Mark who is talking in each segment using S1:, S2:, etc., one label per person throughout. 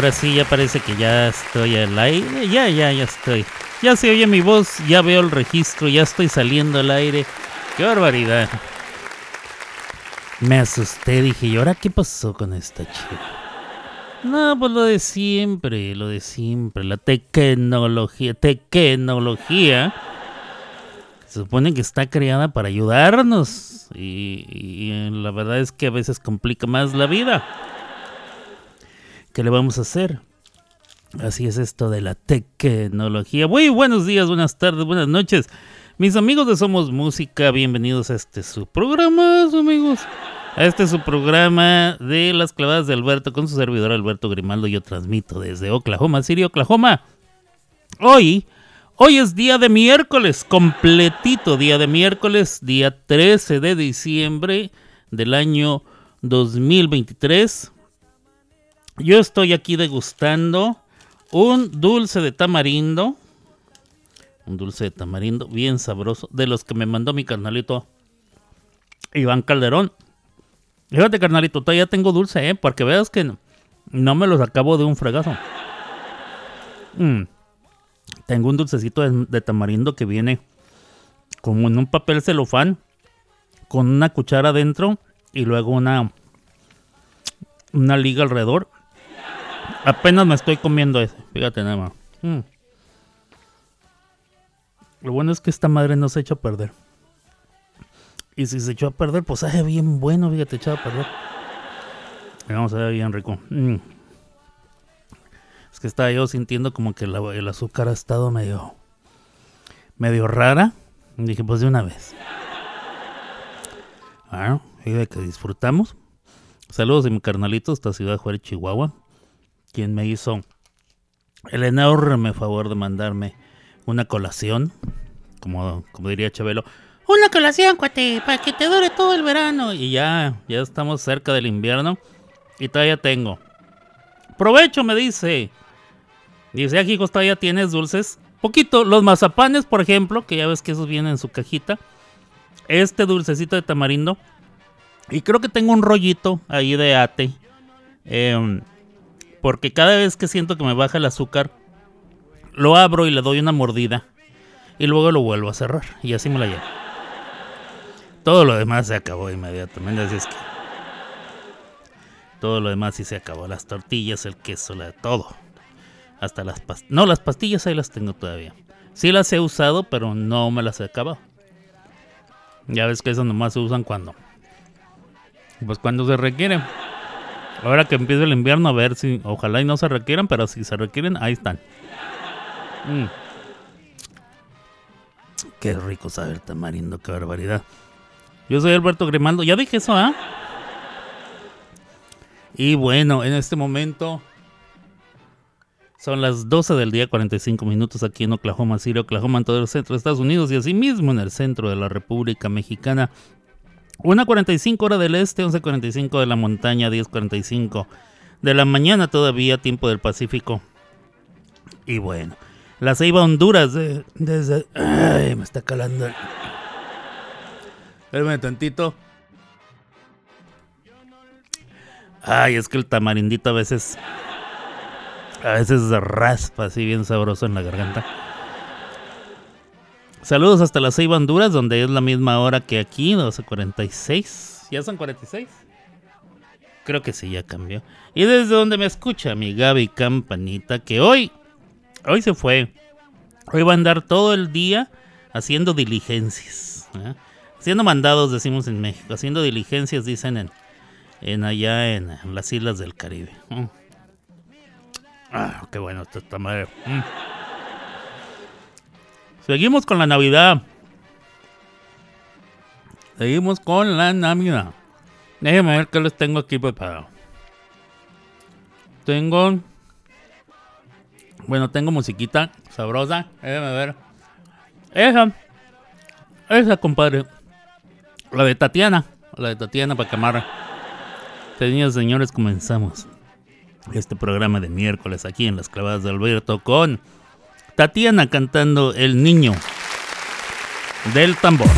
S1: ahora sí, ya parece que ya estoy al aire. Ya, ya, ya estoy. Ya se oye mi voz, ya veo el registro, ya estoy saliendo al aire. ¡Qué barbaridad! Me asusté, dije, ¿y ahora qué pasó con esta chica? No, pues lo de siempre, lo de siempre, la tecnología, tecnología. Se supone que está creada para ayudarnos y, y la verdad es que a veces complica más la vida. ¿Qué le vamos a hacer? Así es esto de la tecnología. Muy buenos días, buenas tardes, buenas noches. Mis amigos de Somos Música, bienvenidos a este su programa, amigos. A este su programa de las clavadas de Alberto con su servidor Alberto Grimaldo. Yo transmito desde Oklahoma City, Oklahoma. Hoy, hoy es día de miércoles, completito día de miércoles, día 13 de diciembre del año 2023. Yo estoy aquí degustando un dulce de tamarindo. Un dulce de tamarindo bien sabroso. De los que me mandó mi carnalito Iván Calderón. Fíjate, carnalito, todavía tengo dulce, ¿eh? Porque veas que no, no me los acabo de un fregazo. Mm. Tengo un dulcecito de, de tamarindo que viene como en un papel celofán. Con una cuchara adentro. Y luego una, una liga alrededor. Apenas me estoy comiendo ese. Fíjate nada más. Mm. Lo bueno es que esta madre no se echa a perder. Y si se echó a perder, pues sabe bien bueno, fíjate, echado a perder. Vamos a ver bien rico. Mm. Es que estaba yo sintiendo como que el azúcar ha estado medio. medio rara. Dije, pues de una vez. Bueno, y de que disfrutamos. Saludos de mi carnalito hasta Ciudad Juárez, Chihuahua. Quien me hizo el enorme favor de mandarme una colación. Como, como diría Chabelo. Una colación, cuate, para que te dure todo el verano. Y ya, ya estamos cerca del invierno. Y todavía tengo. Provecho, me dice. Dice, aquí todavía tienes dulces. Poquito, los mazapanes, por ejemplo, que ya ves que esos vienen en su cajita. Este dulcecito de tamarindo. Y creo que tengo un rollito ahí de ate. Em, porque cada vez que siento que me baja el azúcar, lo abro y le doy una mordida. Y luego lo vuelvo a cerrar. Y así me la llevo. Todo lo demás se acabó inmediatamente. Así es que. Todo lo demás sí se acabó. Las tortillas, el queso, la, todo. Hasta las pastillas. No, las pastillas ahí las tengo todavía. Sí las he usado, pero no me las he acabado. Ya ves que esas nomás se usan cuando. Pues cuando se requieren. Ahora que empieza el invierno, a ver si. Ojalá y no se requieran, pero si se requieren, ahí están. Mm. Qué rico sabe el tamarindo, qué barbaridad. Yo soy Alberto Grimaldo. Ya dije eso, ¿ah? Y bueno, en este momento son las 12 del día, 45 minutos aquí en Oklahoma City, Oklahoma, en todo el centro de Estados Unidos y asimismo en el centro de la República Mexicana. 1.45 hora del este, 11.45 de la montaña, 10.45 de la mañana todavía, tiempo del Pacífico. Y bueno, la Ceiba Honduras de- desde... Ay, me está calando. Espérame tantito. Ay, es que el tamarindito a veces... A veces raspa así bien sabroso en la garganta. Saludos hasta la Ceiba Honduras, donde es la misma hora que aquí, 12.46. ¿Ya son 46? Creo que sí, ya cambió. Y desde donde me escucha mi Gaby Campanita, que hoy, hoy se fue. Hoy va a andar todo el día haciendo diligencias. ¿eh? Haciendo mandados, decimos en México. Haciendo diligencias, dicen en, en allá en, las islas del Caribe. Mm. Ah, qué bueno esta madre. Mm. Seguimos con la Navidad. Seguimos con la Navidad.
S2: Déjenme ver qué les tengo aquí preparado. Tengo. Bueno, tengo musiquita sabrosa. Déjenme ver. Esa. Esa, compadre. La de Tatiana. La de Tatiana para quemar. Señores, señores, comenzamos este programa de miércoles aquí en las clavadas de Alberto con Tatiana cantando El Niño del Tambor.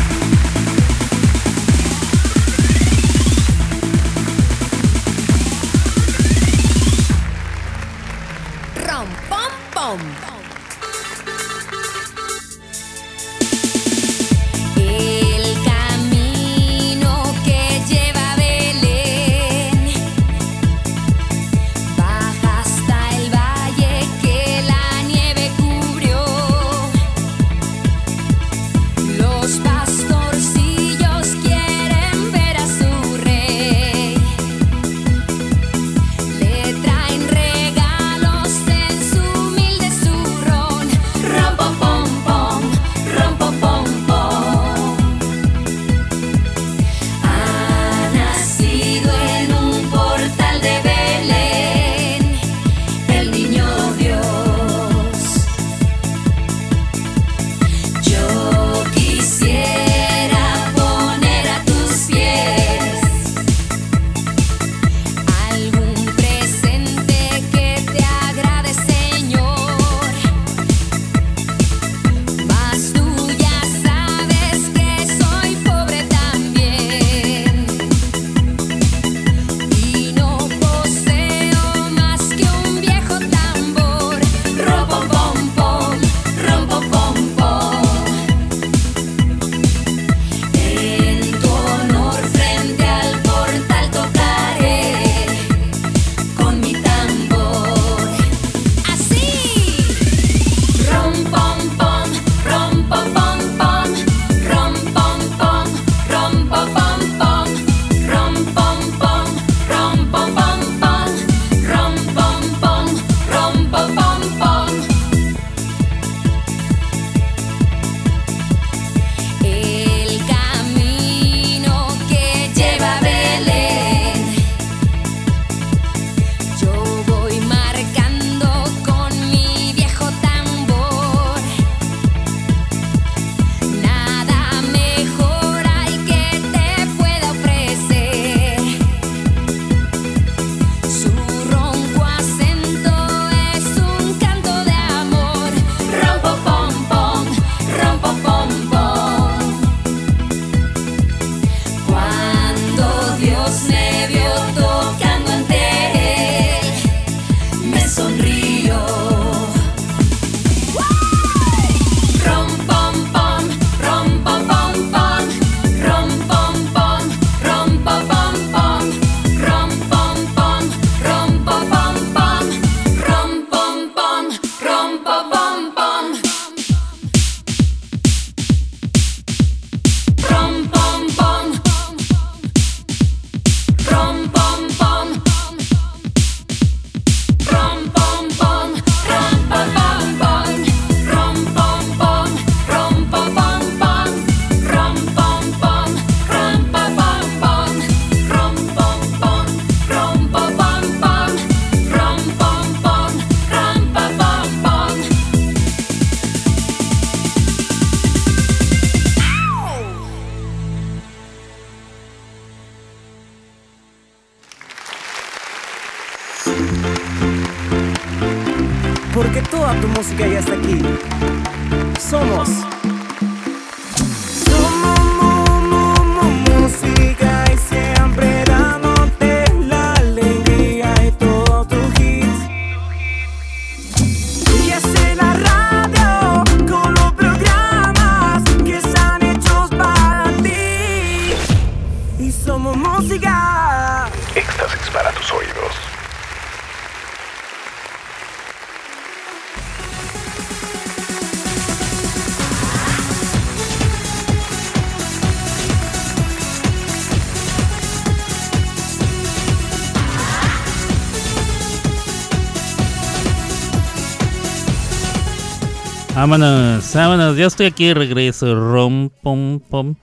S2: Vámonos, vámonos. Ya estoy aquí de regreso. Rom, pom, pom.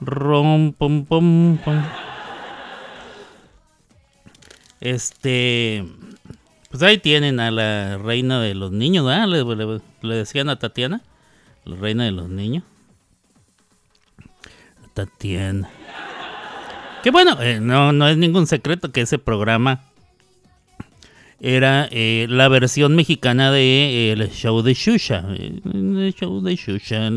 S2: Rom, pom, pom, pom.
S1: Este, pues ahí tienen a la reina de los niños, ¿verdad? Le, decían a Tatiana, la reina de los niños. Tatiana. Que bueno, eh, no, no es ningún secreto que ese programa era eh, la versión mexicana de eh, el show de Shusha. El show de Shusha.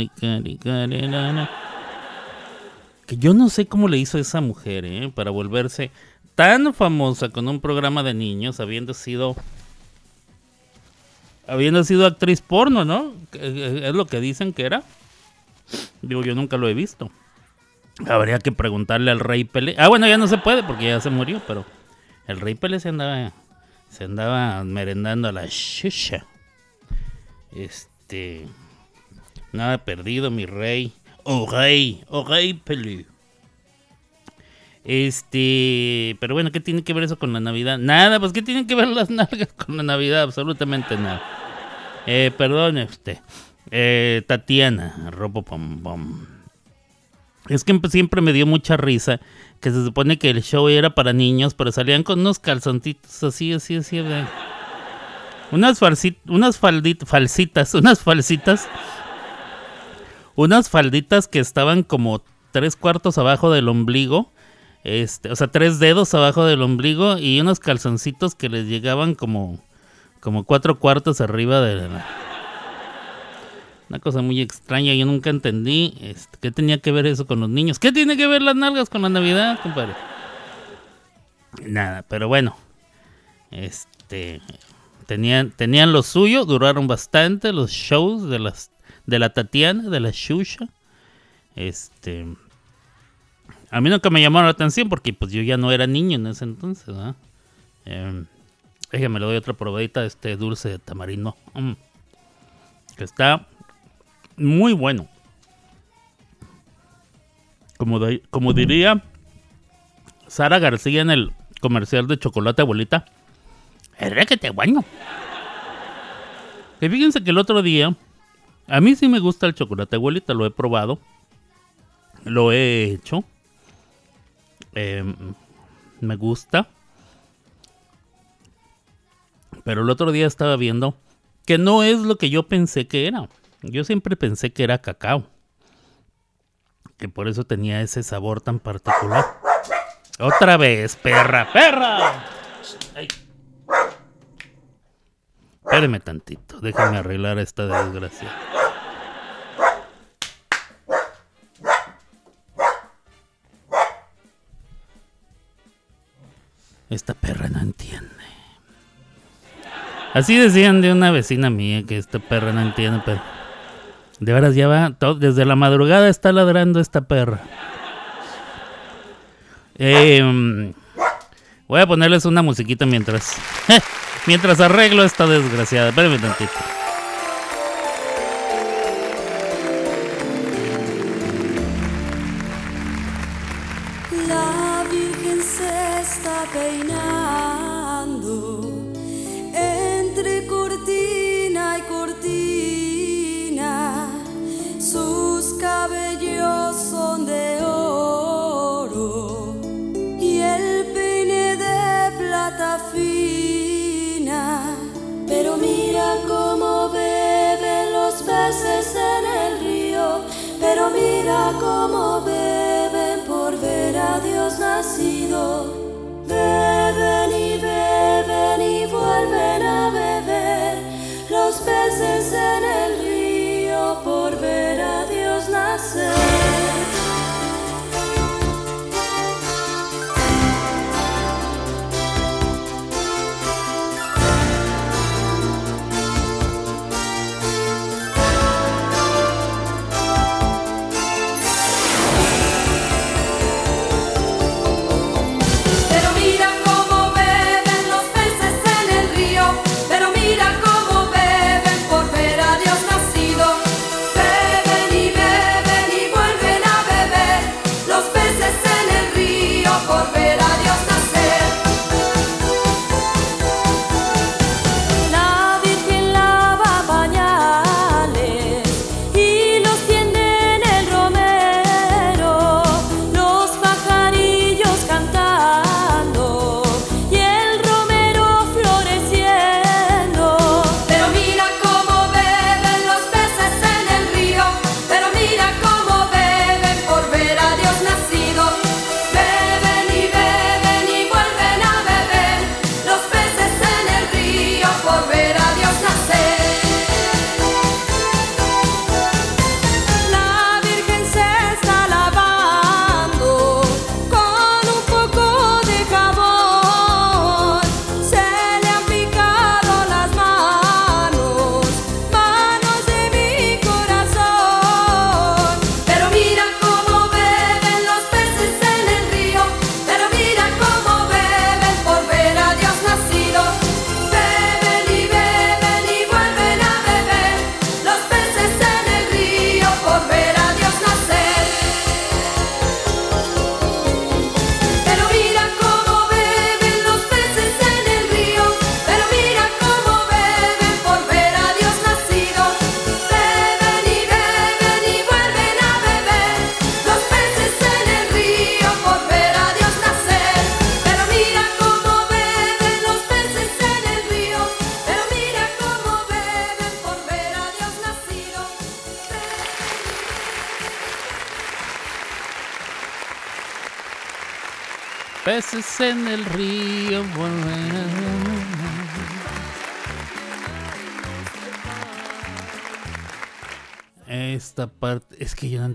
S1: Que yo no sé cómo le hizo esa mujer eh, para volverse tan famosa con un programa de niños, habiendo sido habiendo sido actriz porno, ¿no? Es lo que dicen que era. Digo, yo nunca lo he visto. Habría que preguntarle al rey Pelé. Ah, bueno, ya no se puede porque ya se murió, pero el rey Pelé se andaba, se andaba merendando a la shisha. Este. Nada perdido, mi rey. Oh rey, oh rey Pelé. Este, pero bueno, ¿qué tiene que ver eso con la Navidad? Nada, pues ¿qué tienen que ver las nalgas con la Navidad? Absolutamente nada. Eh, perdone usted. Eh, Tatiana, robo pom pom. Es que siempre me dio mucha risa que se supone que el show era para niños, pero salían con unos calzoncitos así, así, así. Unas, unas falsitas, unas falsitas. Unas falditas que estaban como tres cuartos abajo del ombligo. Este, o sea, tres dedos abajo del ombligo y unos calzoncitos que les llegaban como, como cuatro cuartos arriba de la una cosa muy extraña, yo nunca entendí este, qué tenía que ver eso con los niños. ¿Qué tiene que ver las nalgas con la Navidad, compadre? Nada, pero bueno. Este tenían tenían lo suyo, duraron bastante los shows de las de la Tatiana, de la Shusha. Este a mí nunca me llamaron la atención porque pues yo ya no era niño en ese entonces, ¿verdad? Eh, le doy otra probadita de este dulce de tamarindo. Mm. que está muy bueno. Como, como diría Sara García en el comercial de chocolate abuelita, es que te bueno. Que fíjense que el otro día, a mí sí me gusta el chocolate abuelita, lo he probado, lo he hecho, em, me gusta. Pero el otro día estaba viendo que no es lo que yo pensé que era. Yo siempre pensé que era cacao. Que por eso tenía ese sabor tan particular. Otra vez, perra, perra. Ay. Espéreme tantito, déjame arreglar esta desgracia. Esta perra no entiende. Así decían de una vecina mía que esta perra no entiende, pero... De veras, ya va. desde la madrugada está ladrando esta perra. Em, voy a ponerles una musiquita mientras. mientras arreglo esta desgraciada. Espérenme tantito.
S3: Cómo beben por ver a Dios nacido. Beben y beben y vuelven a beber los peces en el río por ver a Dios nacer.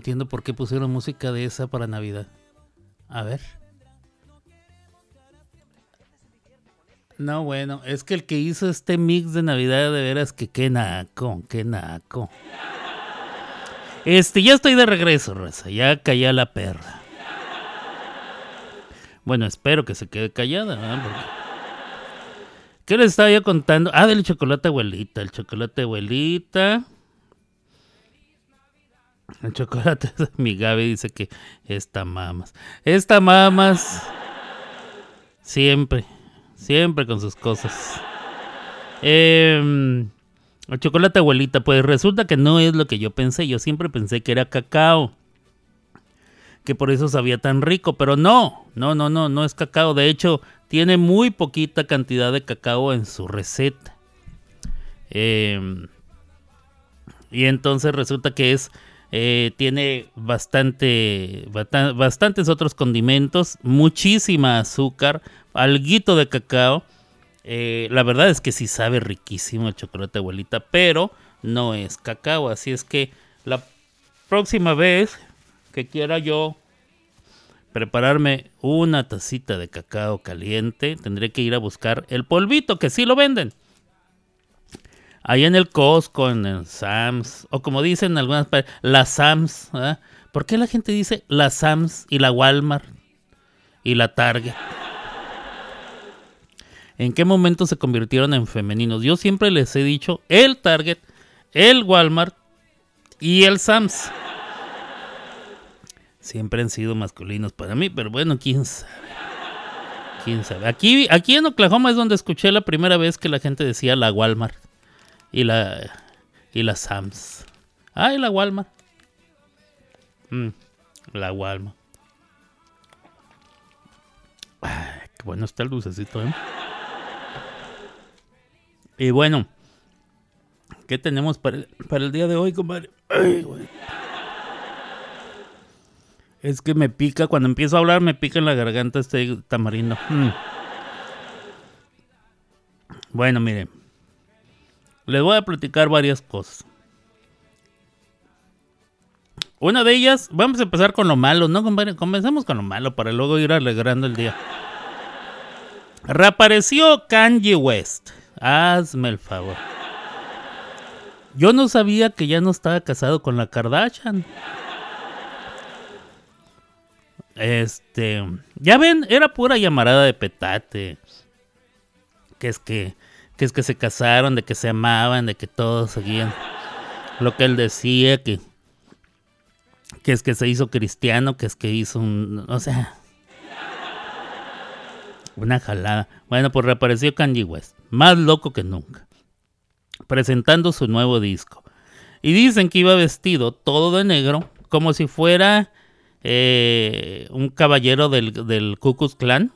S1: Entiendo por qué pusieron música de esa para Navidad. A ver. No, bueno, es que el que hizo este mix de Navidad de veras que qué naco, qué naco. Este, ya estoy de regreso, raza. Ya callé la perra. Bueno, espero que se quede callada. ¿Qué les estaba yo contando? Ah, del chocolate abuelita. El chocolate abuelita. El chocolate mi Gaby dice que esta mamas. Esta mamas. Siempre. Siempre con sus cosas. Eh, el chocolate abuelita, pues resulta que no es lo que yo pensé. Yo siempre pensé que era cacao. Que por eso sabía tan rico. Pero no, no, no, no, no es cacao. De hecho, tiene muy poquita cantidad de cacao en su receta. Em, y entonces resulta que es. Eh, tiene bastante, bastantes otros condimentos, muchísima azúcar, alguito de cacao eh, la verdad es que sí sabe riquísimo el chocolate abuelita, pero no es cacao. Así es que la próxima vez que quiera yo prepararme una tacita de cacao caliente, tendré que ir a buscar el polvito, que sí lo venden. Ahí en el Costco, en el Sams, o como dicen algunas la Sams. ¿Por qué la gente dice la Sams y la Walmart y la Target? en qué momento se convirtieron en femeninos. Yo siempre les he dicho el Target, el Walmart y el Sams. Siempre han sido masculinos para mí, pero bueno, quién sabe. Quién sabe. Aquí, aquí en Oklahoma es donde escuché la primera vez que la gente decía la Walmart y la, y Sams. Ah, y la Walmart. Mm, la Walmart. Qué bueno está el dulcecito, ¿eh? Y bueno, ¿qué tenemos para el, día de hoy, compadre? Es que me pica, cuando empiezo a hablar me pica en la garganta este tamarindo. Mm. Bueno, miren. Les voy a platicar varias cosas. Una de ellas, vamos a empezar con lo malo, ¿no? Comencemos con lo malo para luego ir alegrando el día. Reapareció Kanye West. Hazme el favor. Yo no sabía que ya no estaba casado con la Kardashian. Este, ya ven, era pura llamarada de petate. Que es que, que es que se casaron, de que se amaban, de que todos seguían lo que él decía, que, que es que se hizo cristiano, que es que hizo un, o sea, una jalada. Bueno, pues reapareció Kanye West, más loco que nunca, presentando su nuevo disco. Y dicen que iba vestido todo de negro, como si fuera eh, un caballero del, del Ku Klux Klan.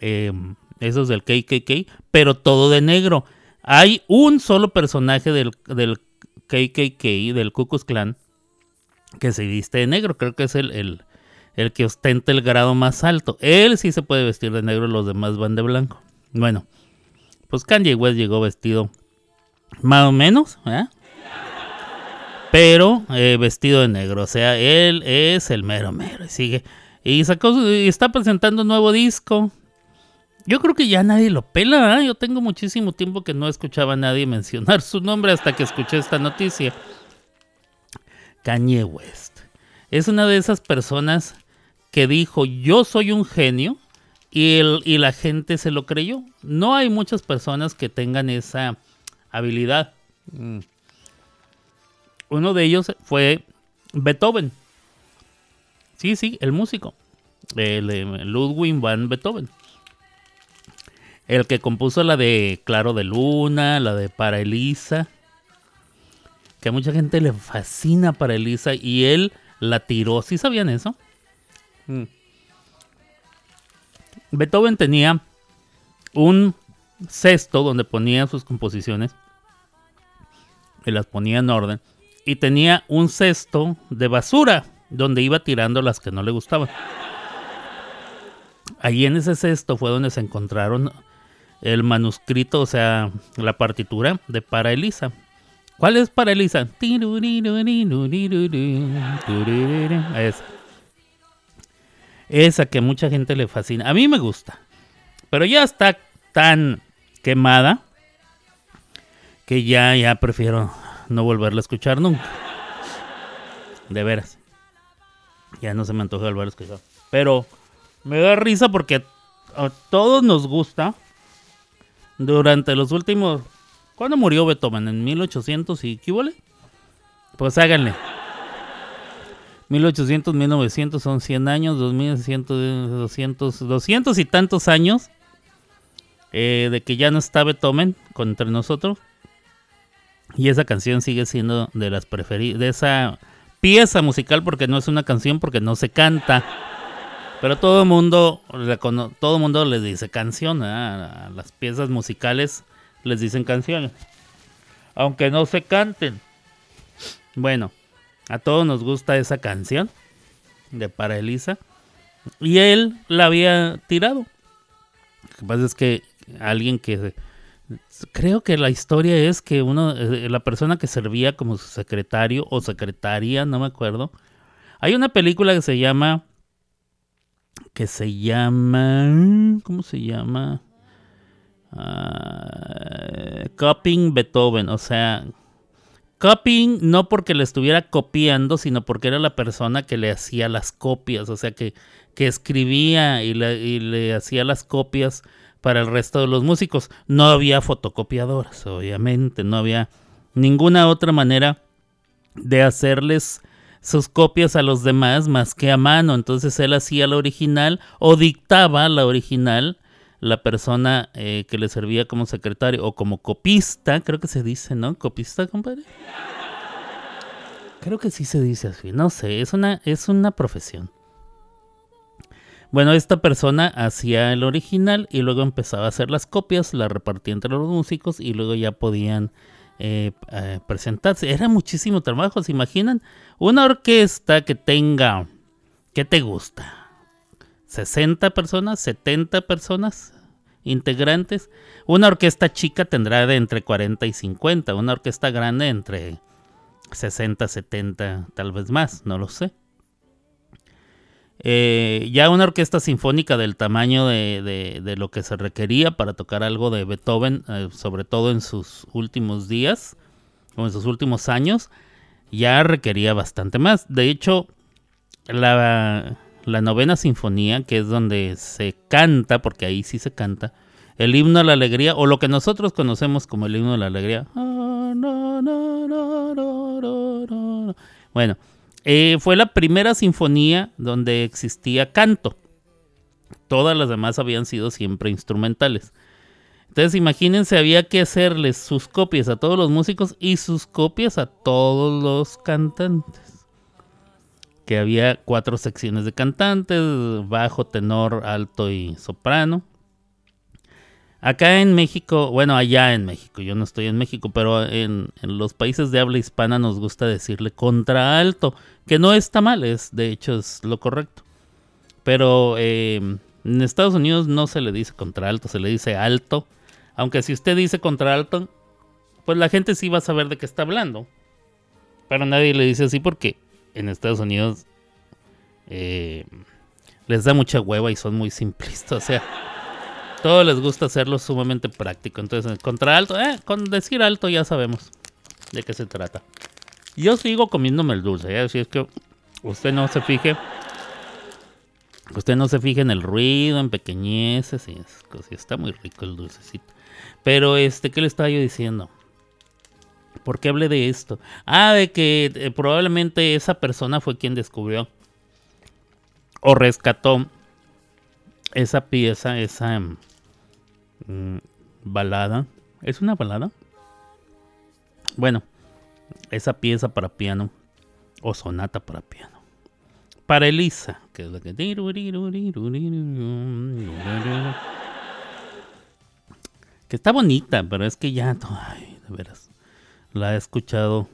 S1: Em, esos del KKK, pero todo de negro. Hay un solo personaje del, del KKK, del Ku Klux Klan, que se viste de negro. Creo que es el, el que ostenta el grado más alto. Él sí se puede vestir de negro, los demás van de blanco. Bueno, pues Kanye West llegó vestido más o menos, ¿eh? pero eh, vestido de negro. O sea, él es el mero mero. Y sigue. Y sacó y está presentando un nuevo disco. Yo creo que ya nadie lo pela. ¿eh? Yo tengo muchísimo tiempo que no escuchaba a nadie mencionar su nombre hasta que escuché esta noticia. Kanye West. Es una de esas personas que dijo yo soy un genio y, el, y la gente se lo creyó. No hay muchas personas que tengan esa habilidad. Mm. Uno de ellos fue Beethoven. Sí, sí, el músico. El, Ludwig van Beethoven. El que compuso la de Claro de Luna, la de Para Elisa. Que a mucha gente le fascina para Elisa y él la tiró. ¿Sí sabían eso? Mm. Beethoven tenía un cesto donde ponía sus composiciones y las ponía en orden y tenía un cesto de basura donde iba tirando las que no le gustaban. Ahí en ese cesto fue donde se encontraron el manuscrito, o sea, la partitura de Para Elisa. ¿Cuál es Para Elisa? Esa. Esa que mucha gente le fascina. A mí me gusta. Pero ya está tan quemada que ya, ya prefiero no volverla a escuchar nunca. De veras. Ya no se me antoja volver a escuchar. Pero me da risa porque a todos nos gusta. Durante los últimos... ¿Cuándo murió Beethoven? ¿En 1800 y qué vale? Pues háganle. 1800, 1900 son 100 años, 2100, 200, 200 y tantos años eh, de que ya no está Beethoven con entre nosotros. Y esa canción sigue siendo de las preferidas, de esa pieza musical, porque no es una canción, porque no se canta. Pero todo el mundo, todo mundo les dice canción, a las piezas musicales les dicen canciones. Aunque no se canten. Bueno, a todos nos gusta esa canción de Para Elisa. Y él la había tirado. Lo que pasa es que alguien que... Creo que la historia es que uno, eh, la persona que servía como su secretario o secretaria, no me acuerdo. Hay una película que se llama... Que se llama... ¿Cómo se llama? Uh, copying Beethoven, o sea, Copying no porque le estuviera copiando, sino porque era la persona que le hacía las copias, o sea, que, que escribía y le, hacía las copias para el resto de los músicos. No había fotocopiadoras, obviamente, no había ninguna otra manera de hacerles sus copias a los demás más que a mano. Entonces él hacía la original o dictaba la original la persona eh, que le servía como secretario o como copista, creo que se dice, ¿no? Copista, compadre. Creo que sí se dice así, no sé, es una, es una profesión. Bueno, esta persona hacía el original y luego empezaba a hacer las copias, la repartía entre los músicos y luego ya podían eh, presentarse. Era muchísimo trabajo, ¿se imaginan? Una orquesta que tenga, ¿qué te gusta? 60 personas, 70 personas integrantes. Una orquesta chica tendrá de entre 40 y 50, una orquesta grande entre 60, 70, tal vez más, no lo sé. Eh, ya una orquesta sinfónica del tamaño de, lo que se requería para tocar algo de Beethoven, eh, sobre todo en sus últimos días o en sus últimos años, ya requería bastante más. De hecho, la, la novena sinfonía, que es donde se canta, porque ahí sí se canta, el himno a la alegría, o lo que nosotros conocemos como el himno a la alegría. Bueno, eh, fue la primera sinfonía donde existía canto. Todas las demás habían sido siempre instrumentales. Entonces imagínense, había que hacerles sus copias a todos los músicos y sus copias a todos los cantantes que había cuatro secciones de cantantes, bajo, tenor, alto y soprano. Acá en México, bueno, allá en México, yo no estoy en México, pero en, los países de habla hispana nos gusta decirle contraalto, que no está mal, es de hecho es lo correcto. Pero em, en Estados Unidos no se le dice contraalto, se le dice alto. Aunque si usted dice contraalto, pues la gente sí va a saber de qué está hablando. Pero nadie le dice así porque en Estados Unidos eh, les da mucha hueva y son muy simplistas. O sea, todo les gusta hacerlo sumamente práctico. Entonces, contra alto, eh, con decir alto ya sabemos de qué se trata. Yo sigo comiéndome el dulce, ¿eh? así es que usted no se fije. Usted no se fije en el ruido, en pequeñeces y Está muy rico el dulcecito. Pero, este, ¿qué le estaba yo diciendo? ¿Por qué hablé de esto? Ah, de que eh, probablemente esa persona fue quien descubrió o rescató esa pieza, esa mm, balada. ¿Es una balada? Bueno, esa pieza para piano o sonata para piano. Para Elisa, que es la que... Está bonita, pero es que ya... De veras la he escuchado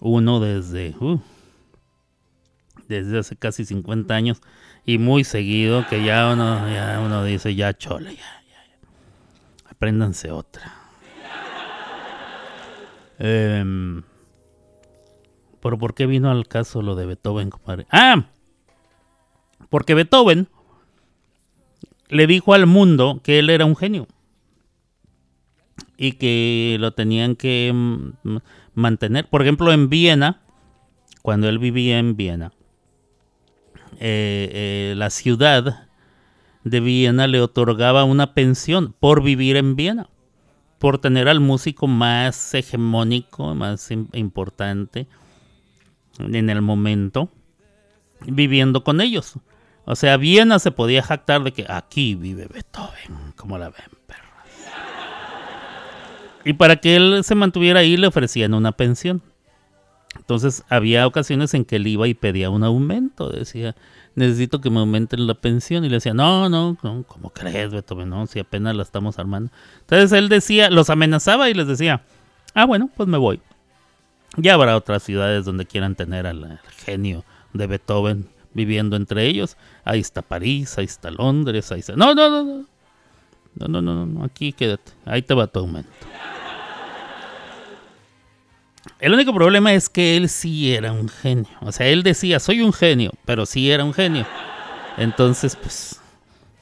S1: uno desde, uh, desde hace casi 50 años y muy seguido que ya uno, ya uno dice, ya chole, ya, apréndanse otra. Em, ¿Pero por qué vino al caso lo de Beethoven, compadre? Ah, porque Beethoven le dijo al mundo que él era un genio y que lo tenían que mm, mantener. Por ejemplo, en Viena, cuando él vivía en Viena, eh, eh, la ciudad de Viena le otorgaba una pensión por vivir en Viena, por tener al músico más hegemónico, más importante en el momento, viviendo con ellos. O sea, Viena se podía jactar de que aquí vive Beethoven, como la ven, perras. Y para que él se mantuviera ahí le ofrecían una pensión. Entonces había ocasiones en que él iba y pedía un aumento. Decía, necesito que me aumenten la pensión. Y le decía, no, no, no ¿cómo crees, Beethoven? No, si apenas la estamos armando. Entonces él decía, los amenazaba y les decía, ah, bueno, pues me voy. Ya habrá otras ciudades donde quieran tener al genio de Beethoven viviendo entre ellos. Ahí está París, ahí está Londres, ahí está... No, no, no, no. No, no, no, no, aquí quédate. Ahí te va tu aumento. El único problema es que él sí era un genio. O sea, él decía, soy un genio, pero sí era un genio. Entonces, pues,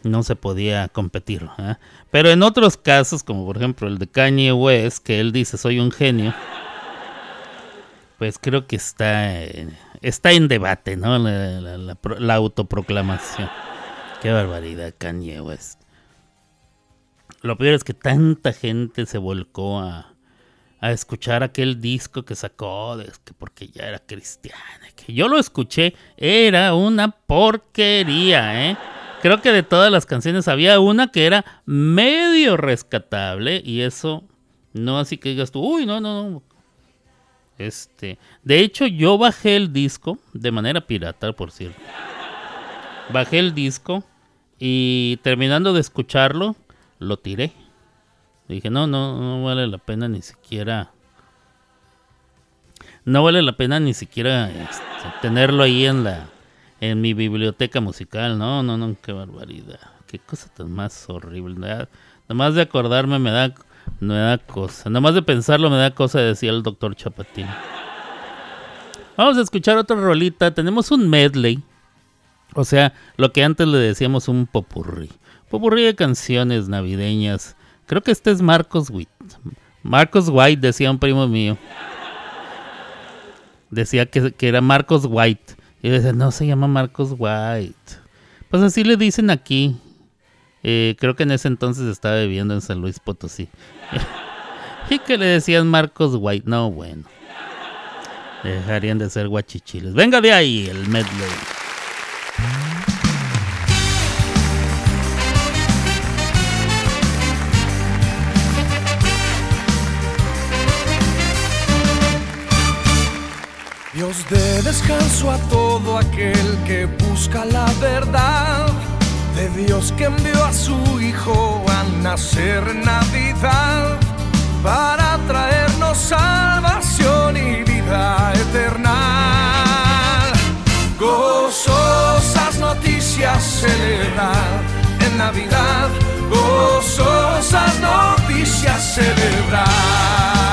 S1: no se podía competir. ¿eh? Pero en otros casos, como por ejemplo el de Kanye West, que él dice, soy un genio, pues creo que está, está en debate, ¿no? La, autoproclamación. Qué barbaridad, Kanye West. Lo peor es que tanta gente se volcó a, a escuchar aquel disco que sacó, que porque ya era cristiana. Que yo lo escuché, era una porquería, ¿eh? Creo que de todas las canciones había una que era medio rescatable y eso no así que digas tú, uy, no, no, no. Este, de hecho yo bajé el disco de manera pirata, por cierto. Bajé el disco y terminando de escucharlo, lo tiré. Dije, no, no, no vale la pena ni siquiera. No vale la pena ni siquiera este, tenerlo ahí en la en mi biblioteca musical. No, no, no, qué barbaridad. Qué cosa tan más horrible. Nada, más de acordarme me da, me da cosa. Nada más de pensarlo me da cosa, decía el doctor Chapatín. Vamos a escuchar otra rolita. Tenemos un medley. O sea, lo que antes le decíamos un popurrí. Popurrí de canciones navideñas Creo que este es Marcos White. Marcos White, decía un primo mío. Decía que, era Marcos White. Y decía, no se llama Marcos White. Pues así le dicen aquí. Eh, creo que en ese entonces estaba viviendo en San Luis Potosí. y que le decían Marcos White. No, bueno. Dejarían de ser guachichiles. Venga de ahí el medley.
S4: Dios de descanso a todo aquel que busca la verdad. De Dios que envió a su Hijo a nacer Navidad para traernos salvación y vida eterna. Gozosas noticias celebrar en Navidad. Gozosas noticias celebrar.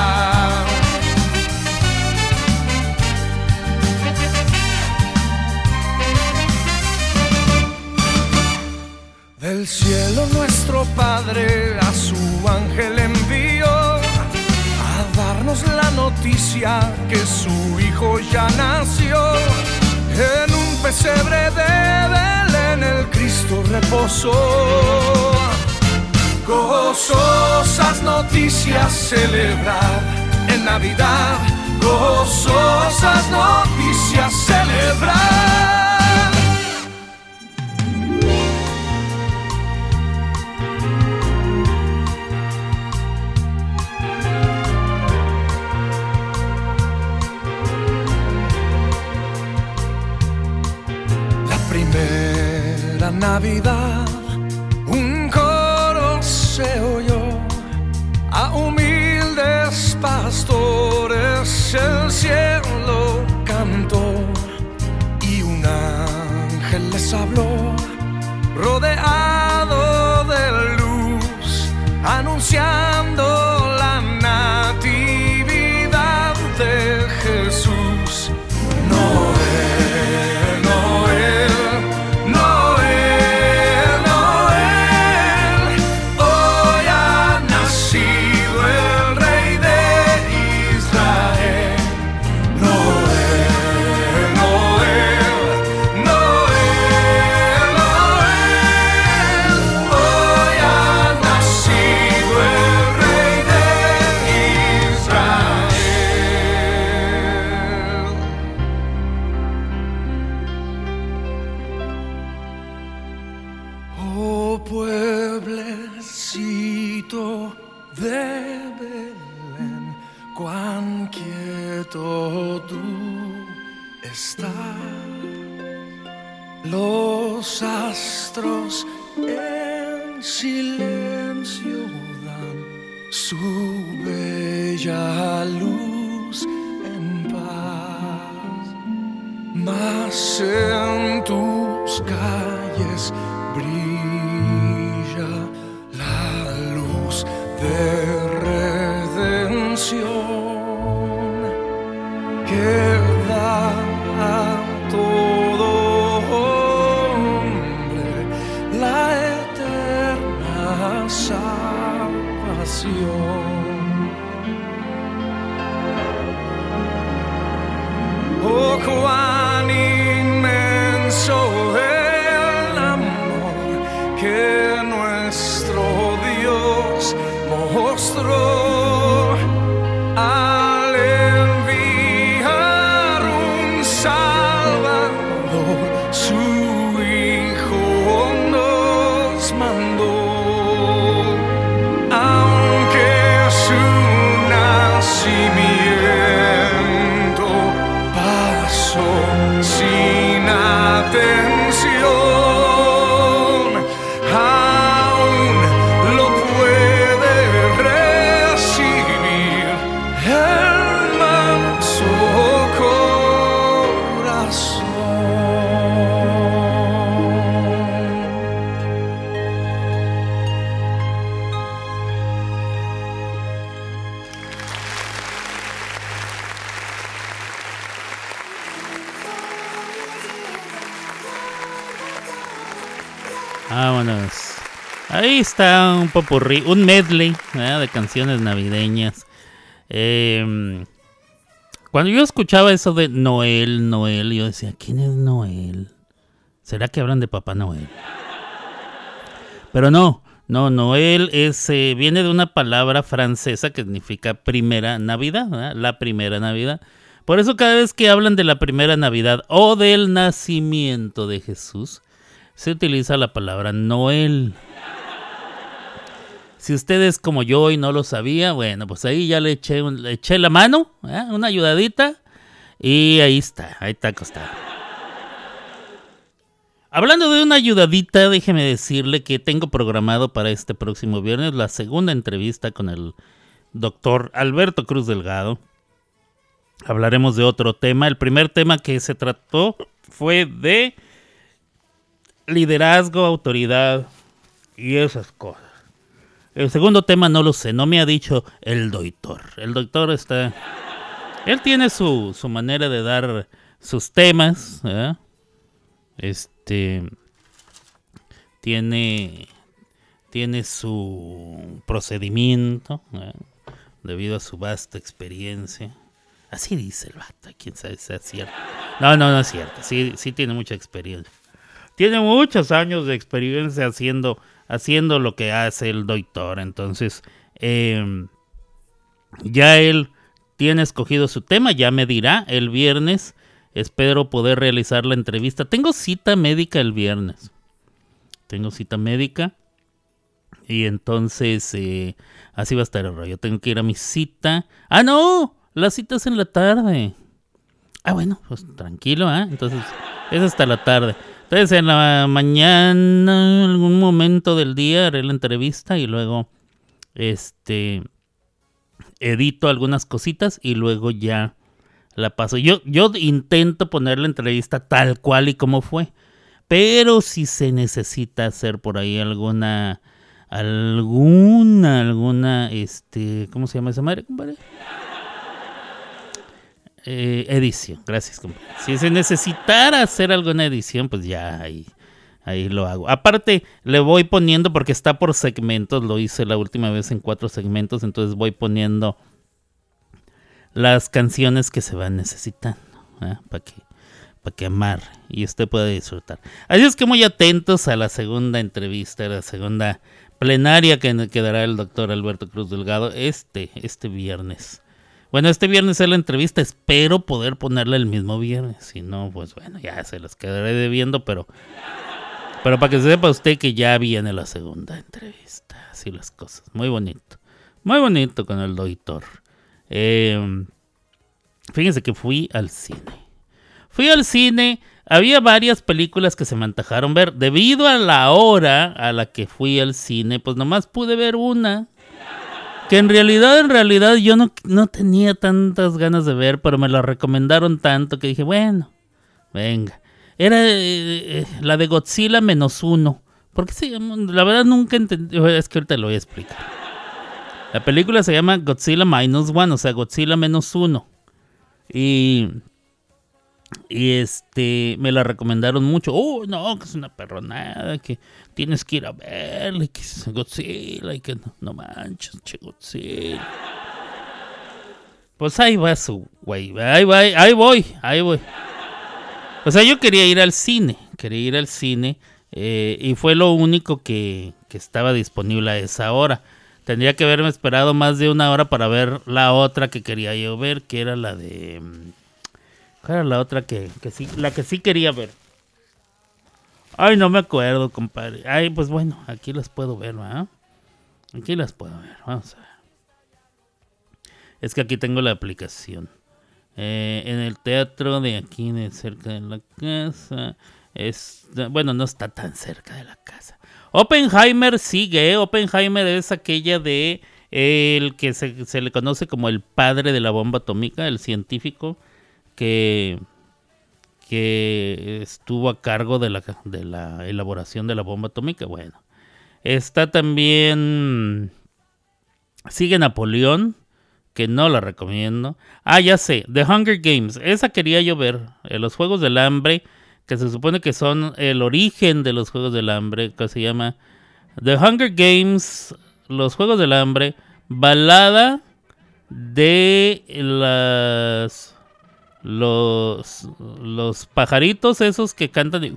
S4: Del cielo nuestro Padre a su ángel envió a darnos la noticia que su Hijo ya nació. En un pesebre de Belén el Cristo reposó. Gozosas noticias celebrar en Navidad. Gozosas noticias celebrar. Navidad un coro se oyó a humildes pastores el cielo cantó y un ángel les habló rodeado de luz anunciando Belén, cuán quieto tú estás. Los astros en silencio dan su bella luz en paz, mas en tus calles
S1: está un popurrí, un medley de canciones navideñas. Em, cuando yo escuchaba eso de Noel, Noel, yo decía, ¿quién es Noel? ¿Será que hablan de Papá Noel? Pero no, no, Noel es, eh, viene de una palabra francesa que significa primera Navidad, la primera Navidad. Por eso cada vez que hablan de la primera Navidad o del nacimiento de Jesús, se utiliza la palabra Noel. Si usted es como yo y no lo sabía, bueno, pues ahí ya le eché, un- le eché la mano, ¿eh? una ayudadita, y ahí está, ahí está acostado. Hablando de una ayudadita, déjeme decirle que tengo programado para este próximo viernes la segunda entrevista con el doctor Alberto Cruz Delgado. Hablaremos de otro tema. El primer tema que se trató fue de liderazgo, autoridad y esas cosas. El segundo tema no lo sé, no me ha dicho el doctor. El doctor está... Él tiene su, su manera de dar sus temas. ¿eh? Este... Tiene... Tiene su procedimiento. ¿eh? Debido a su vasta experiencia. Así dice el vato, quién sabe si es cierto. No, no, no es cierto. Sí, sí tiene mucha experiencia tiene muchos años de experiencia haciendo, haciendo lo que hace el doctor. Entonces, eh, ya él tiene escogido su tema, ya me dirá el viernes. Espero poder realizar la entrevista. Tengo cita médica el viernes. Tengo cita médica. Y entonces, eh, así va a estar el rollo. Tengo que ir a mi cita. ¡Ah, no! La cita es en la tarde. Ah, bueno, pues tranquilo, ¿ah? Entonces, es hasta la tarde. Entonces, en la mañana, en algún momento del día, haré la entrevista y luego, este, edito algunas cositas y luego ya la paso. Yo, yo intento poner la entrevista tal cual y como fue. Pero si se necesita hacer por ahí alguna, alguna, alguna, este, ¿cómo se llama esa madre, compadre? Eh, edición, gracias. Si se necesitara hacer alguna edición, pues ya ahí, lo hago. Aparte, le voy poniendo, porque está por segmentos, lo hice la última vez en cuatro segmentos, entonces voy poniendo las canciones que se van necesitando, para que, para que amar y usted pueda disfrutar. Así es que muy atentos a la segunda entrevista, a la segunda plenaria que, que dará el doctor Alberto Cruz Delgado este, este viernes. Bueno, este viernes es la entrevista, espero poder ponerla el mismo viernes. Si no, pues bueno, ya se las quedaré debiendo, pero, pero para que sepa usted que ya viene la segunda entrevista. Así las cosas. Muy bonito. Muy bonito con el doctor. Eh, fíjense que fui al cine. Fui al cine. Había varias películas que se me antojaron ver. Debido a la hora a la que fui al cine, pues nomás pude ver una. Que en realidad, en realidad yo no, no tenía tantas ganas de ver, pero me la recomendaron tanto que dije, bueno, venga. Era eh, eh, la de Godzilla menos uno. ¿Por qué se llama? La verdad nunca entendí. Es que ahorita lo voy a explicar. La película se llama Godzilla Minus One, o sea, Godzilla menos uno. Y. Y este. Me la recomendaron mucho. Oh, no, que es una perronada, que tienes que ir a verla, que es Godzilla, y que no, no manches, che Godzilla. Pues ahí va su güey. Ahí, ahí voy, ahí voy. O sea, yo quería ir al cine. Quería ir al cine. Eh, y fue lo único que, que, estaba disponible a esa hora. Tendría que haberme esperado más de una hora para ver la otra que quería yo ver, que era la de... Mm, ¿Cuál era la otra que, que sí, la que sí quería ver? Ay, no me acuerdo, compadre. Ay, pues bueno, aquí las puedo ver, ¿verdad? Aquí las puedo ver, vamos a ver. Es que aquí tengo la aplicación. Eh, en el teatro de aquí, de cerca de la casa. Es, bueno, no está tan cerca de la casa. Oppenheimer sigue. ¿eh? Oppenheimer es aquella de el que se, se, le conoce como el padre de la bomba atómica, el científico que, que estuvo a cargo de la, de la elaboración de la bomba atómica. Bueno, está también. Sigue Napoleón, que no la recomiendo. Ah, ya sé, The Hunger Games. Esa quería yo ver. En los Juegos del Hambre que se supone que son el origen de los Juegos del Hambre, que se llama The Hunger Games, los Juegos del Hambre, balada de las los los pajaritos esos que cantan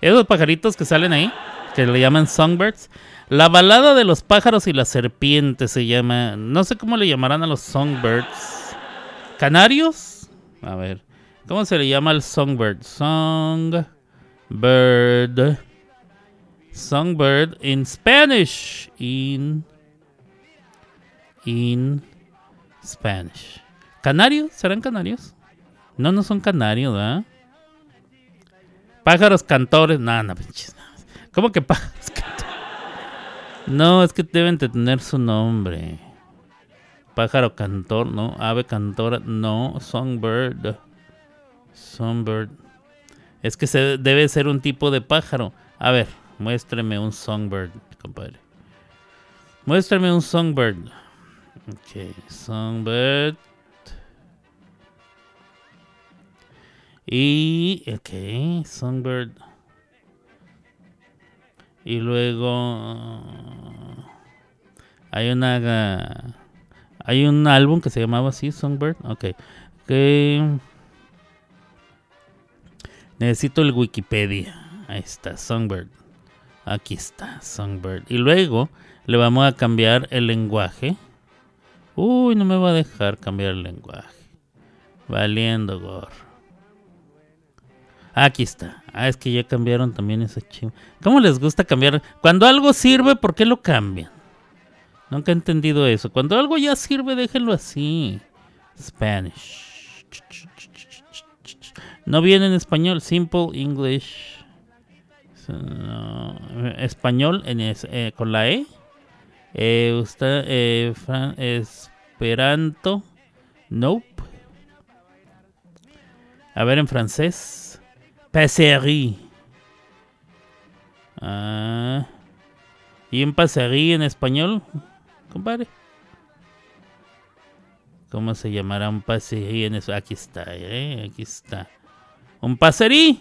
S1: esos pajaritos que salen ahí, que le llaman songbirds. La balada de los pájaros y las serpientes se llama, no sé cómo le llamarán a los songbirds. ¿Canarios? A ver. ¿Cómo se le llama al songbird? Songbird. Songbird in Spanish. In. In Spanish. ¿Canarios? ¿Serán canarios? No, no son canarios, ¿verdad? Pájaros cantores. No, no, pinches. ¿Cómo que pájaros cantores? No, es que deben de tener su nombre. Pájaro cantor, no. Ave cantora, no. Songbird. Songbird. Es que se debe ser un tipo de pájaro. A ver, muéstreme un songbird, compadre. Muéstrame un songbird. Ok, songbird. Y, ok, songbird. Y luego hay una hay un álbum que se llamaba así, Songbird. Ok. okay. Necesito el Wikipedia. Ahí está, Songbird. Aquí está, Songbird. Y luego le vamos a cambiar el lenguaje. Uy, no me va a dejar cambiar el lenguaje. Valiendo gorro. Aquí está. Ah, es que ya cambiaron también ese chivo. ¿Cómo les gusta cambiar? Cuando algo sirve, ¿por qué lo cambian? Nunca he entendido eso. Cuando algo ya sirve, déjenlo así. Spanish. No viene en español, simple English. Español en es, eh, con la E. Eh, usted, eh, Fran, Esperanto. Nope. A ver en francés. Passerie. Ah. ¿Y en passerie en español, compadre? ¿Cómo se llamará un passerie en eso? Aquí está, eh, aquí está. ¿Un paserí?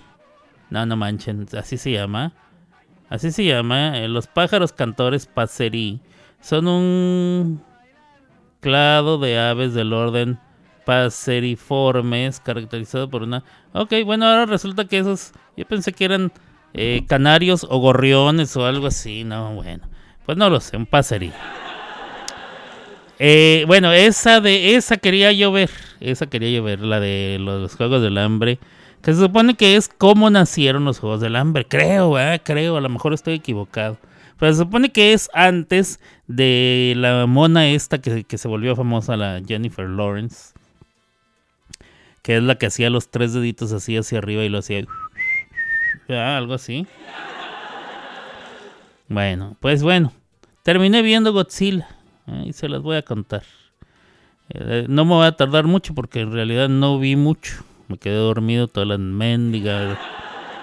S1: No, no manchen, así se llama. Así se llama. Eh, los pájaros cantores paserí son un clado de aves del orden paseriformes caracterizado por una... Ok, bueno, ahora resulta que esos... Yo pensé que eran eh, canarios o gorriones o algo así. No, bueno. Pues no lo sé, un paserí. Eh, bueno, esa de esa quería yo ver. Esa quería yo ver, la de los Juegos del Hambre. Que se supone que es cómo nacieron los Juegos del Hambre. Creo, ¿eh? creo, a lo mejor estoy equivocado. Pero se supone que es antes de la mona esta que, que se volvió famosa, la Jennifer Lawrence. Que es la que hacía los tres deditos así hacia arriba y lo hacía. Ah, algo así. Bueno, pues bueno. Terminé viendo Godzilla. Y se las voy a contar. Eh, no me voy a tardar mucho porque en realidad no vi mucho. Me quedé dormido toda la mendiga,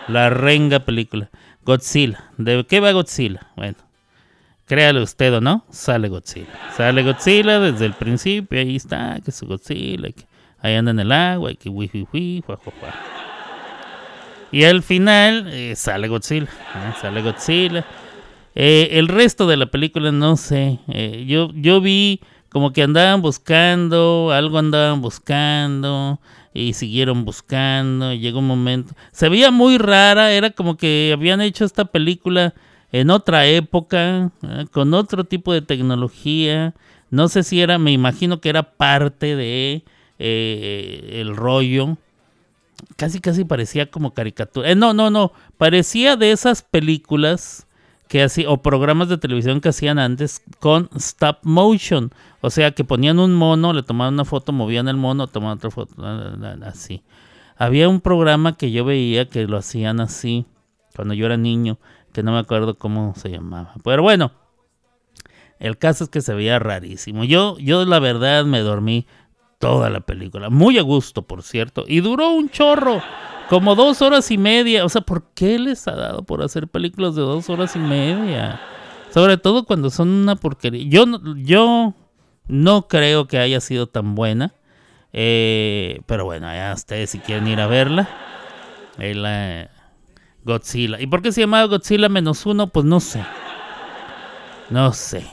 S1: la renga película. Godzilla. ¿De qué va Godzilla? Bueno, créale usted o no, sale Godzilla. Sale Godzilla desde el principio, ahí está, que es Godzilla, ahí anda en el agua, y que wifi, Y al final eh, sale Godzilla, ¿eh? sale Godzilla. el resto de la película no sé. yo, yo vi como que andaban buscando, algo andaban buscando y siguieron buscando. Y llegó un momento, se veía muy rara, era como que habían hecho esta película en otra época, ¿eh? con otro tipo de tecnología. No sé si era, me imagino que era parte de eh, el rollo. Casi, casi parecía como caricatura. Eh, no, no, no. Parecía de esas películas que así, o programas de televisión que hacían antes con stop motion. O sea, que ponían un mono, le tomaban una foto, movían el mono, tomaban otra foto, así. Había un programa que yo veía que lo hacían así, cuando yo era niño, que no me acuerdo cómo se llamaba. Pero bueno, el caso es que se veía rarísimo. Yo, yo la verdad me dormí toda la película, muy a gusto, por cierto, y duró un chorro. Como dos horas y media. O sea, ¿por qué les ha dado por hacer películas de dos horas y media? Sobre todo cuando son una porquería. Yo, yo no creo que haya sido tan buena. Eh, pero bueno, ya ustedes si quieren ir a verla. la Godzilla. ¿Y por qué se llamaba Godzilla menos uno? Pues no sé. No sé.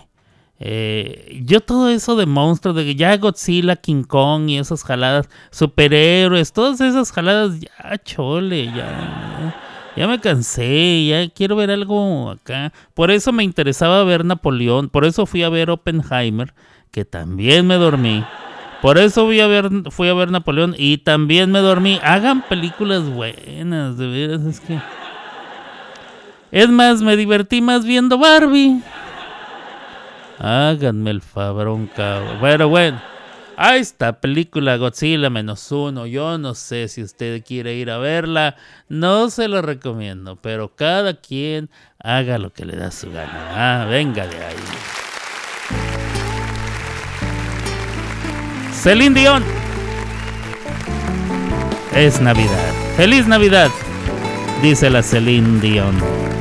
S1: Eh, yo todo eso de monstruos, de que ya Godzilla, King Kong y esas jaladas, superhéroes, todas esas jaladas, ya chole, ya, ya me cansé, ya quiero ver algo acá. Por eso me interesaba ver Napoleón, por eso fui a ver Oppenheimer, que también me dormí. Por eso fui a ver, fui a ver Napoleón y también me dormí. Hagan películas buenas, de veras, es que... Es más, me divertí más viendo Barbie. Háganme el fabrón, cabrón. Bueno, bueno. Ahí está, película Godzilla menos uno. Yo no sé si usted quiere ir a verla. No se lo recomiendo. Pero cada quien haga lo que le da su gana. Ah, venga de ahí. Celine Dion. Es Navidad. Feliz Navidad, dice la Celine Dion.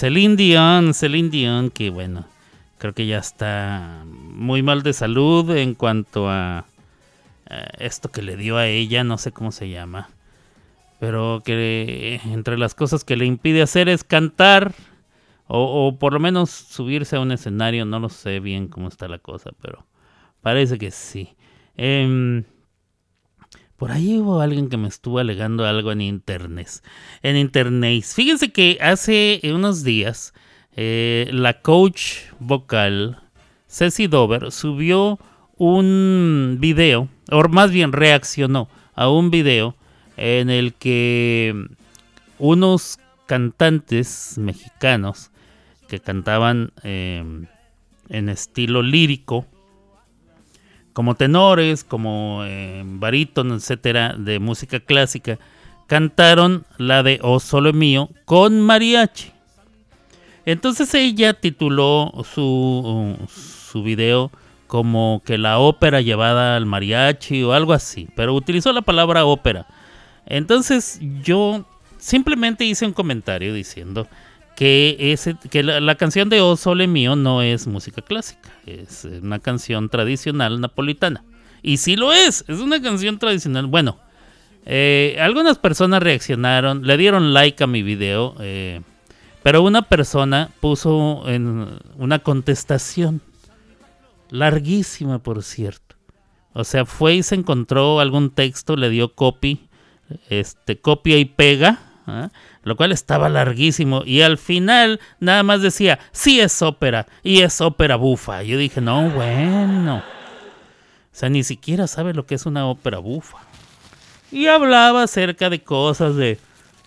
S1: Celine Dion, Celine Dion, que bueno, creo que ya está muy mal de salud en cuanto a, esto que le dio a ella, no sé cómo se llama, pero que entre las cosas que le impide hacer es cantar o, por lo menos subirse a un escenario, no lo sé bien cómo está la cosa, pero parece que sí. Em, por ahí hubo alguien que me estuvo alegando algo en internet. En internet. Fíjense que hace unos días eh, la coach vocal Ceci Dover subió un video, o más bien reaccionó a un video en el que unos cantantes mexicanos que cantaban em, en estilo lírico, como tenores, como eh, barítonos, etcétera, de música clásica, cantaron la de O Solo Mío con mariachi. Entonces ella tituló su, su video como que la ópera llevada al mariachi o algo así, pero utilizó la palabra ópera. Entonces yo simplemente hice un comentario diciendo que, la, canción de O Sole Mío no es música clásica, es una canción tradicional napolitana. Y sí lo es, es una canción tradicional. Bueno, eh, algunas personas reaccionaron, le dieron like a mi video, eh, pero una persona puso en una contestación, larguísima por cierto. O sea, fue y se encontró algún texto, le dio copy, este, copia y pega. ¿ah? Lo cual estaba larguísimo y al final nada más decía, sí es ópera y es ópera bufa. Yo dije, no, bueno. O sea, ni siquiera sabe lo que es una ópera bufa. Y hablaba acerca de cosas de,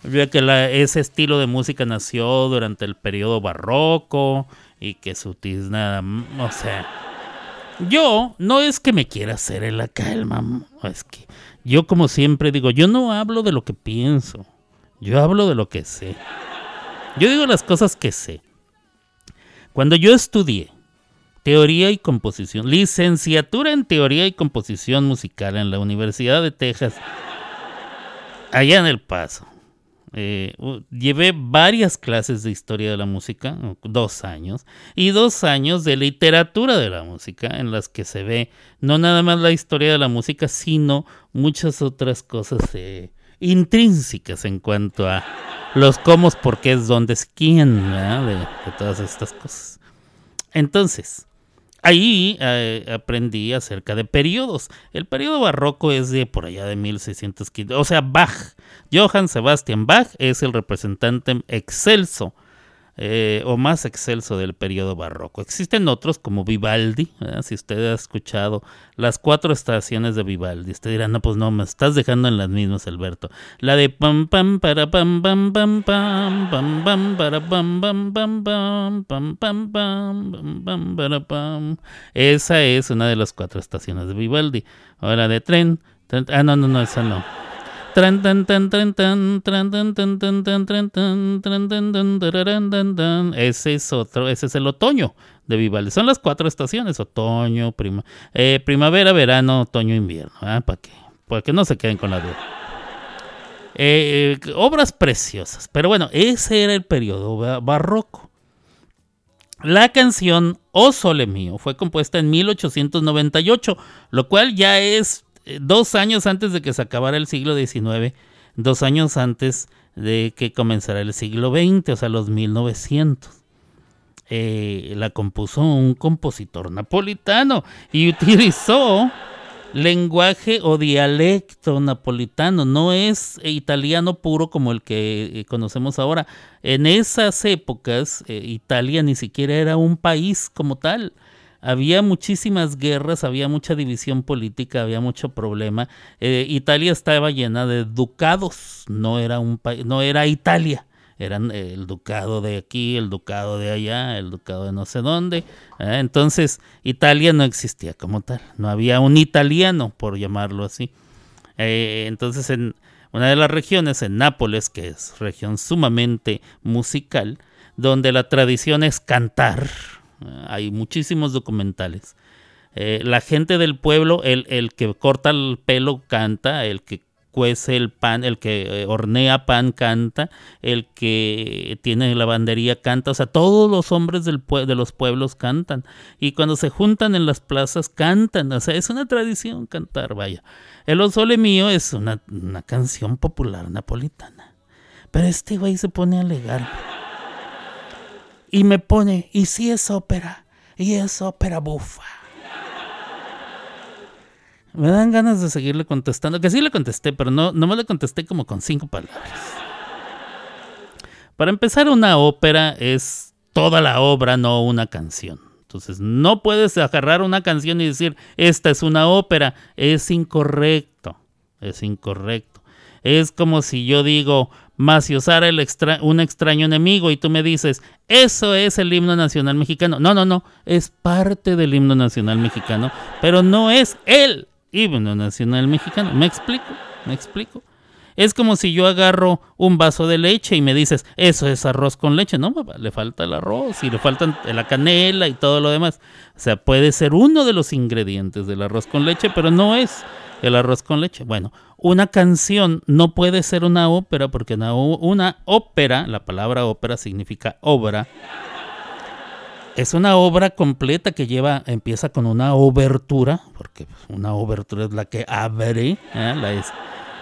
S1: que ese estilo de música nació durante el periodo barroco y que su tiznada, o sea, yo no es que me quiera hacer en la calma, es que yo como siempre digo, yo no hablo de lo que pienso. Yo hablo de lo que sé. Yo digo las cosas que sé. Cuando yo estudié teoría y composición, licenciatura en teoría y composición musical en la Universidad de Texas, allá en El Paso, eh, llevé varias clases de historia de la música, dos años, y dos años de literatura de la música, en las que se ve no nada más la historia de la música, sino muchas otras cosas. Eh, intrínsecas en cuanto a los cómo, por qué dónde es quién, de, todas estas cosas. Entonces, ahí eh, aprendí acerca de periodos. El periodo barroco es de por allá de 1615, o sea, Bach. Johann Sebastian Bach es el representante excelso eh, o más excelso del periodo barroco. Existen otros como Vivaldi, si usted ha escuchado las cuatro estaciones de Vivaldi, usted dirá, no, pues no, me estás dejando en las mismas, Alberto. La de pam pam para pam pam pam pam pam pam para pam pam pam pam pam pam pam pam para pam. Esa es una de las cuatro estaciones de Vivaldi. Ahora de tren, ah no no no esa no. Ese es otro, ese es el otoño de Vivaldi. Son las cuatro estaciones, otoño, eh, primavera, verano, otoño, invierno. ¿ah? ¿Para qué? Para que no se queden con la duda. Eh, eh, obras preciosas. Pero bueno, ese era el periodo barroco. La canción O Sole Mío fue compuesta en 1898, lo cual ya es dos años antes de que se acabara el siglo XIX, dos años antes de que comenzara el siglo XX, o sea, los 1900. Eh, la compuso un compositor napolitano y utilizó lenguaje o dialecto napolitano, no es italiano puro como el que eh, conocemos ahora. En esas épocas, Italia ni siquiera era un país como tal había muchísimas guerras, había mucha división política, había mucho problema. Eh, Italia estaba llena de ducados, no era un país, no era Italia. Eran el ducado de aquí, el ducado de allá, el ducado de no sé dónde. ¿eh? entonces, Italia no existía como tal. No había un italiano, por llamarlo así. Eh, entonces, en una de las regiones, en Nápoles, que es región sumamente musical, donde la tradición es cantar, hay muchísimos documentales. Eh, la gente del pueblo, el, el que corta el pelo canta, el que cuece el pan, el que eh, hornea pan canta, el que tiene lavandería canta, o sea, todos los hombres del de los pueblos cantan. Y cuando se juntan en las plazas cantan, o sea, es una tradición cantar, vaya. El Osole mío es una, una canción popular napolitana. Pero este güey se pone a alegar. Y me pone, ¿y si es ópera? Y es ópera bufa. Me dan ganas de seguirle contestando, que sí le contesté, pero no, no me le contesté como con cinco palabras. Para empezar, una ópera es toda la obra, no una canción. Entonces, no puedes agarrar una canción y decir, esta es una ópera. Es incorrecto. Es incorrecto. Es como si yo digo, Maciosara, el un extraño enemigo, y tú me dices, eso es el himno nacional mexicano. No, no, no, es parte del himno nacional mexicano, pero no es él himno nacional mexicano. ¿Me explico? ¿Me explico? Es como si yo agarro un vaso de leche y me dices, eso es arroz con leche. No, le falta el arroz y le faltan la canela y todo lo demás. O sea, puede ser uno de los ingredientes del arroz con leche, pero no es el arroz con leche. Bueno, una canción no puede ser una ópera porque una, una ópera, la palabra ópera significa obra, es una obra completa que lleva, empieza con una obertura, porque una obertura es la que abre, ¿eh?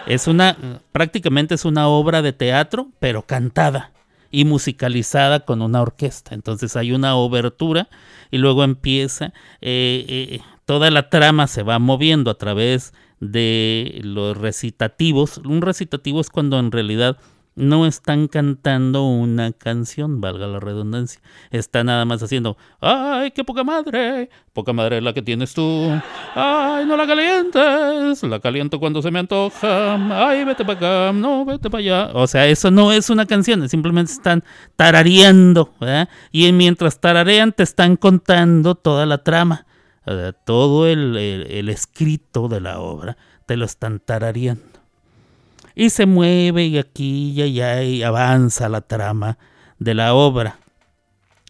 S1: es una, prácticamente es una obra de teatro, pero cantada y musicalizada con una orquesta. Entonces hay una obertura y luego empieza, eh, eh, toda la trama se va moviendo a través de los recitativos. Un recitativo es cuando en realidad no están cantando una canción, valga la redundancia. Está nada más haciendo, ay, qué poca madre, poca madre es la que tienes tú. Ay, no la calientes, la caliento cuando se me antoja. Ay, vete para acá, no, vete para allá. O sea, eso no es una canción, simplemente están tarareando. Y mientras tararean te están contando toda la trama, todo el, el escrito de la obra, te lo están tarareando y se mueve y aquí y allá y avanza la trama de la obra.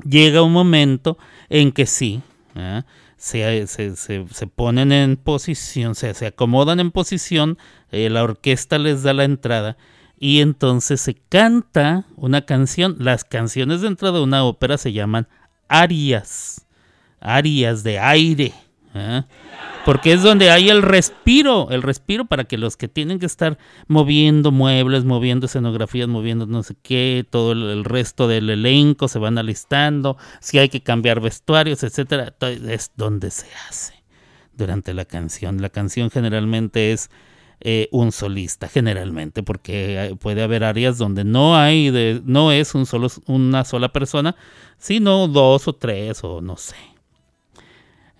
S1: Llega un momento en que sí, ¿eh? se, se, ponen en posición, se, se acomodan en posición, eh, la orquesta les da la entrada y entonces se canta una canción. Las canciones dentro de una ópera se llaman arias, arias de aire. ¿eh? porque es donde hay el respiro, el respiro para que los que tienen que estar moviendo muebles, moviendo escenografías, moviendo no sé qué, todo el, resto del elenco se van alistando, si hay que cambiar vestuarios, etcétera, es donde se hace durante la canción. La canción generalmente es eh, un solista, generalmente, porque puede haber áreas donde no hay, de, no es un solo, una sola persona, sino dos o tres o no sé.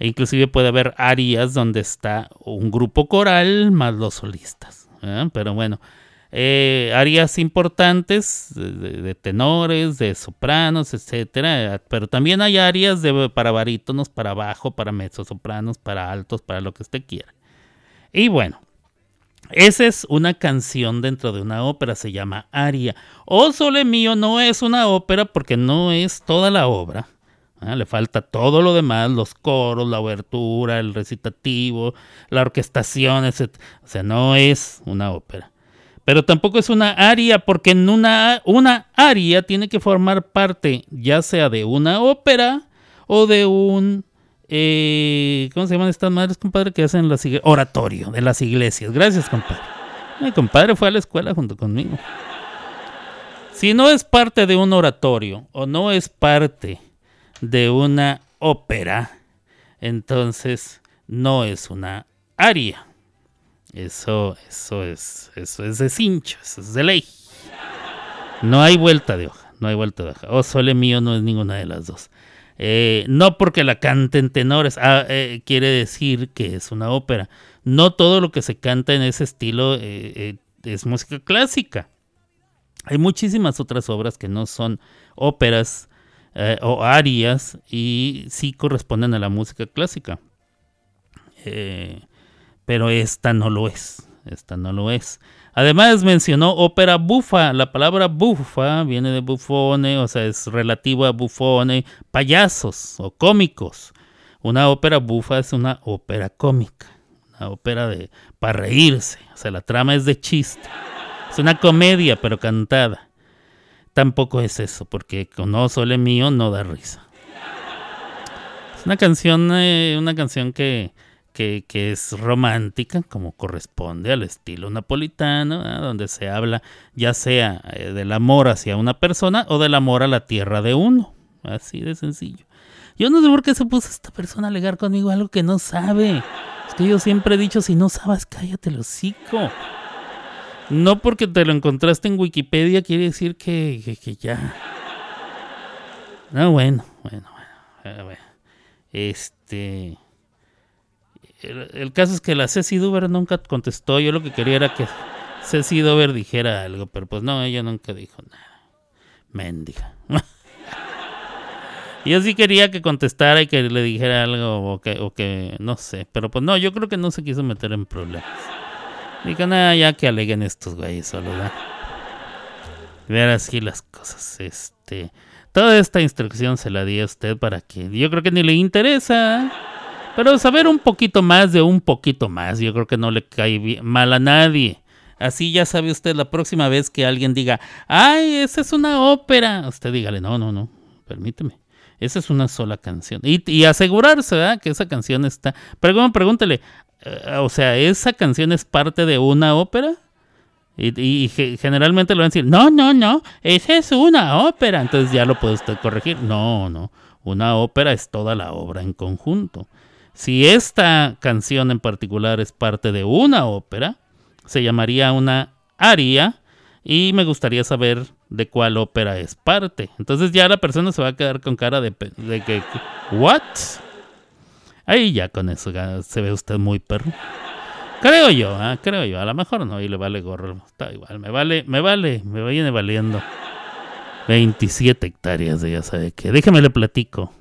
S1: E inclusive puede haber áreas donde está un grupo coral más los solistas. ¿eh? Pero bueno, eh, áreas importantes de, tenores, de sopranos, etcétera. Pero también hay áreas de, para barítonos, para bajo, para mezzosopranos, para altos, para lo que usted quiera. Y bueno, esa es una canción dentro de una ópera, se llama aria. O Sole Mío no es una ópera porque no es toda la obra. Ah, le falta todo lo demás, los coros, la obertura, el recitativo, la orquestación, etc. O sea, no es una ópera. Pero tampoco es una aria, porque en una, una aria tiene que formar parte ya sea de una ópera o de un... Eh, ¿Cómo se llaman estas madres, compadre? Que hacen las oratorio de las iglesias. Gracias, compadre. Mi compadre fue a la escuela junto conmigo. Si no es parte de un oratorio o no es parte de una ópera, entonces no es una aria. Eso, eso es, eso es de cincho, eso es de ley. No hay vuelta de hoja, no hay vuelta de hoja. O oh, sole mío no es ninguna de las dos. Eh, no porque la canten tenores, ah, eh, quiere decir que es una ópera. No todo lo que se canta en ese estilo eh, es música clásica. Hay muchísimas otras obras que no son óperas eh, o arias y sí corresponden a la música clásica. Eh, pero esta no lo es. Esta no lo es. Además mencionó ópera bufa. La palabra bufa viene de bufone, o sea, es relativo a bufone, payasos o cómicos. Una ópera bufa es una ópera cómica, una ópera de para reírse, o sea, la trama es de chiste. Es una comedia, pero cantada. Tampoco es eso, porque con No Sole Mío no da risa. Es una canción, eh, una canción que, que, es romántica, como corresponde al estilo napolitano, donde se habla ya sea eh, del amor hacia una persona o del amor a la tierra de uno. Así de sencillo. Yo no sé por qué se puso esta persona a alegar conmigo algo que no sabe. Es que yo siempre he dicho, si no sabes, cállate el hocico. No porque te lo encontraste en Wikipedia quiere decir que, que, ya. No, bueno, bueno, bueno. bueno. Este. El, caso es que la Ceci Duber nunca contestó. Yo lo que quería era que Ceci Duber dijera algo, pero pues no, ella nunca dijo nada. Mendiga. Yo sí quería que contestara y que le dijera algo o que, o que no sé. Pero pues no, yo creo que no se quiso meter en problemas. Digo, nada, ya que aleguen estos güeyes solo, ¿verdad? Ver así las cosas. Este. Toda esta instrucción se la di a usted para que. Yo creo que ni le interesa. Pero saber un poquito más de un poquito más, yo creo que no le cae mal a nadie. Así ya sabe usted la próxima vez que alguien diga, ay, esa es una ópera. Usted dígale, no, no, no, permíteme. Esa es una sola canción. Y, asegurarse ¿verdad? que esa canción está. Pregúntele, o sea, ¿esa canción es parte de una ópera? Y, generalmente lo van a decir, no, no, no, esa es una ópera. Entonces ya lo puede usted corregir. No, no, una ópera es toda la obra en conjunto. Si esta canción en particular es parte de una ópera, se llamaría una aria y me gustaría saber de cuál ópera es parte. Entonces ya la persona se va a quedar con cara de, que, ¿what? Ahí ya con eso se ve usted muy perro. Creo yo, ¿eh? creo yo. A lo mejor no, y le vale gorro. Está igual, me vale, me vale, me viene valiendo. 27 hectáreas de ya sabe qué. Déjeme le platico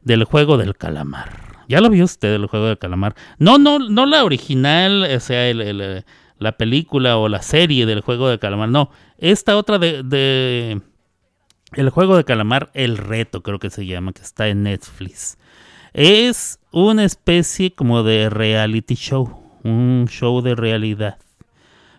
S1: del juego del calamar. Ya lo vio usted el juego del calamar. No, no, no la original, o sea, el la película o la serie del juego de calamar. No, esta otra de, el juego de calamar, el reto creo que se llama, que está en Netflix. Es una especie como de reality show, un show de realidad.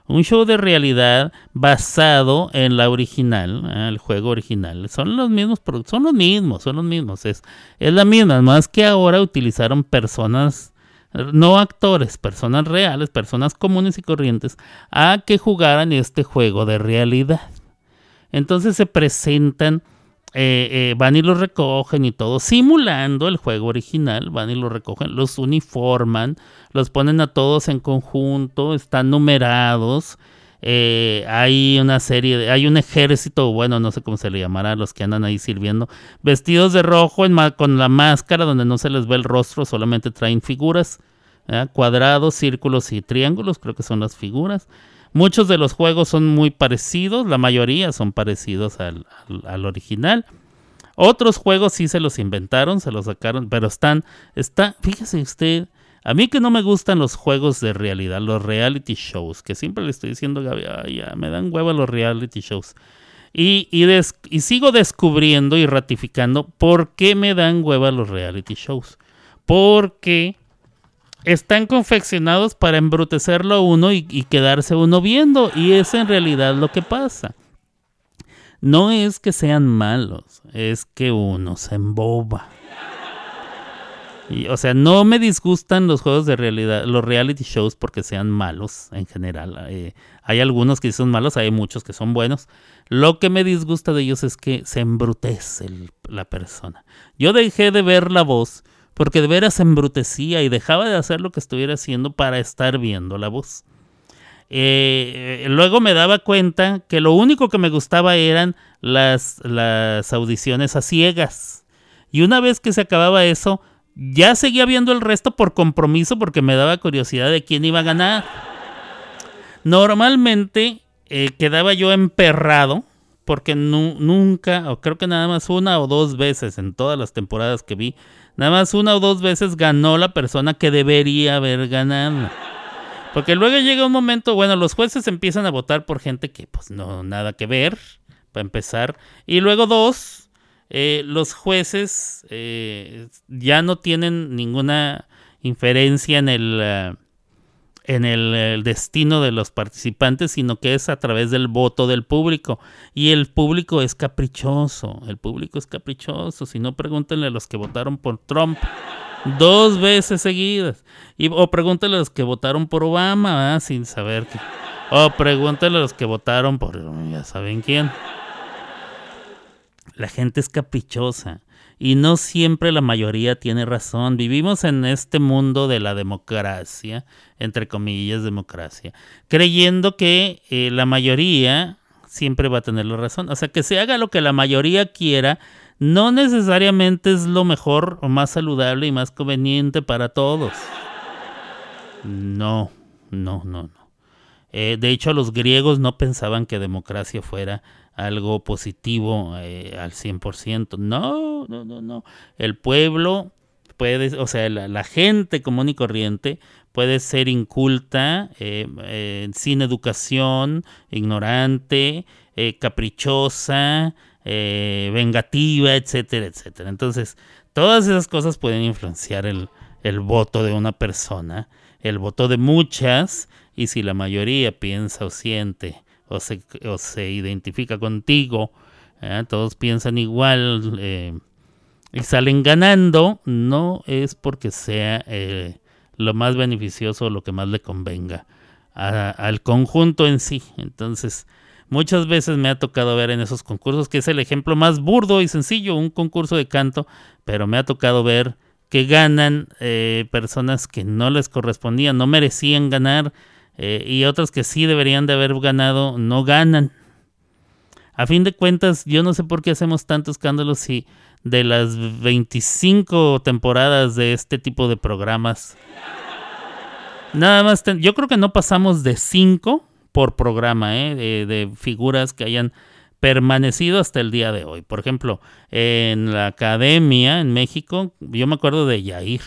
S1: Un show de realidad basado en la original, ¿eh? el juego original. Son los mismos, son los mismos, son los mismos. Es, es la misma, más que ahora utilizaron personas no actores, personas reales, personas comunes y corrientes, a que jugaran este juego de realidad. Entonces se presentan, eh, eh, van y los recogen y todo, simulando el juego original, van y los recogen, los uniforman, los ponen a todos en conjunto, están numerados. Eh, hay una serie, de, hay un ejército, bueno, no sé cómo se le llamará, los que andan ahí sirviendo, vestidos de rojo con la máscara donde no se les ve el rostro, solamente traen figuras, cuadrados, círculos y triángulos, creo que son las figuras. Muchos de los juegos son muy parecidos, la mayoría son parecidos al, al, original. Otros juegos sí se los inventaron, se los sacaron, pero están, está, fíjese usted, a mí que no me gustan los juegos de realidad, los reality shows, que siempre le estoy diciendo, Gaby, ya, me dan huevo los reality shows. Y, y, sigo descubriendo y ratificando por qué me dan hueva los reality shows. Porque están confeccionados para embrutecerlo a uno y, y quedarse uno viendo. Y es en realidad lo que pasa. No es que sean malos, es que uno se emboba o sea, no me disgustan los juegos de realidad, los reality shows porque sean malos en general. Eh, hay algunos que son malos, hay muchos que son buenos. Lo que me disgusta de ellos es que se embrutece la persona. Yo dejé de ver la voz porque de veras embrutecía y dejaba de hacer lo que estuviera haciendo para estar viendo la voz. Eh, luego me daba cuenta que lo único que me gustaba eran las, las audiciones a ciegas. Y una vez que se acababa eso, ya seguía viendo el resto por compromiso porque me daba curiosidad de quién iba a ganar. Normalmente eh, quedaba yo emperrado porque nunca, o creo que nada más una o dos veces en todas las temporadas que vi, nada más una o dos veces ganó la persona que debería haber ganado. Porque luego llega un momento, bueno, los jueces empiezan a votar por gente que pues no, nada que ver, para empezar. Y luego dos, eh, los jueces eh, ya no tienen ninguna inferencia en el, eh, en el, destino de los participantes, sino que es a través del voto del público. Y el público es caprichoso, el público es caprichoso. Si no, pregúntenle a los que votaron por Trump dos veces seguidas. Y, o pregúntenle a los que votaron por Obama, sin saber que... O pregúntenle a los que votaron por ya saben quién. La gente es caprichosa y no siempre la mayoría tiene razón. Vivimos en este mundo de la democracia, entre comillas democracia, creyendo que eh, la mayoría siempre va a tener la razón. O sea, que se haga lo que la mayoría quiera, no necesariamente es lo mejor o más saludable y más conveniente para todos. No, no, no, no. Eh, de hecho, los griegos no pensaban que democracia fuera algo positivo eh, al 100%. No, no, no, no. El pueblo puede, o sea, la, gente común y corriente puede ser inculta, eh, eh, sin educación, ignorante, caprichosa, vengativa, etcétera, etcétera. Entonces, todas esas cosas pueden influenciar el, el voto de una persona, el voto de muchas, y si la mayoría piensa o siente o se, o se identifica contigo, ¿eh? todos piensan igual eh, y salen ganando, no es porque sea eh, lo más beneficioso o lo que más le convenga al conjunto en sí. Entonces, muchas veces me ha tocado ver en esos concursos, que es el ejemplo más burdo y sencillo, un concurso de canto, pero me ha tocado ver que ganan personas que no les correspondían, no merecían ganar eh, y otros que sí deberían de haber ganado no ganan. A fin de cuentas, yo no sé por qué hacemos tantos escándalos si de las 25 temporadas de este tipo de programas, nada más, yo creo que no pasamos de 5 por programa, ¿eh? de, de figuras que hayan permanecido hasta el día de hoy. Por ejemplo, en la academia en México, yo me acuerdo de Yair.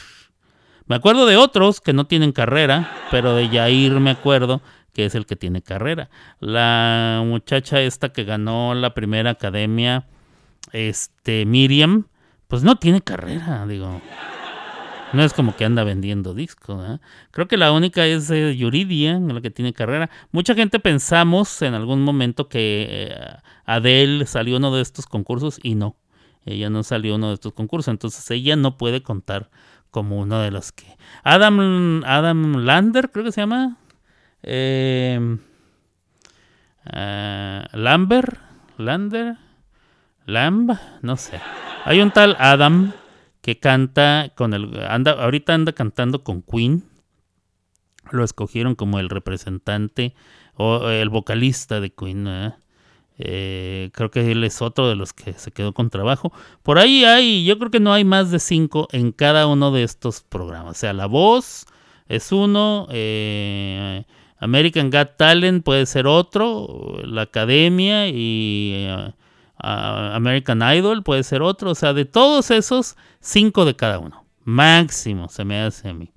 S1: Me acuerdo de otros que no tienen carrera, pero de Yair me acuerdo que es el que tiene carrera. La muchacha esta que ganó la primera academia, este Miriam, pues no tiene carrera, digo. No es como que anda vendiendo discos. ¿eh? Creo que la única es eh, Yuridia, la que tiene carrera. Mucha gente pensamos en algún momento que eh, Adele salió uno de estos concursos y no. Ella no salió uno de estos concursos. Entonces ella no puede contar como uno de los que... Adam, Adam Lander, creo que se llama. Eh, Lambert, Lander, Lamb, no sé. Hay un tal Adam que canta con el... Anda, ahorita anda cantando con Queen. Lo escogieron como el representante o el vocalista de Queen. Eh, creo que él es otro de los que se quedó con trabajo. Por ahí hay, yo creo que no hay más de cinco en cada uno de estos programas. O sea, La Voz es uno, eh, American Got Talent puede ser otro, La Academia y eh, American Idol puede ser otro. O sea, de todos esos, cinco de cada uno. Máximo, se me hace a mí.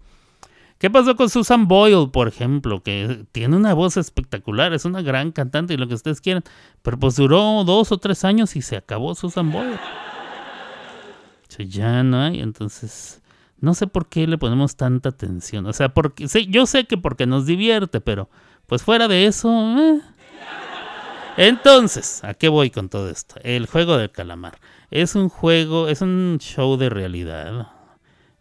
S1: ¿Qué pasó con Susan Boyle, por ejemplo? Que tiene una voz espectacular, es una gran cantante y lo que ustedes quieran. Pero pues duró dos o tres años y se acabó Susan Boyle. ya no hay, entonces no sé por qué le ponemos tanta atención. O sea, porque sí, yo sé que porque nos divierte, pero pues fuera de eso. Eh. Entonces, ¿a qué voy con todo esto? El juego del calamar. Es un juego, es un show de realidad.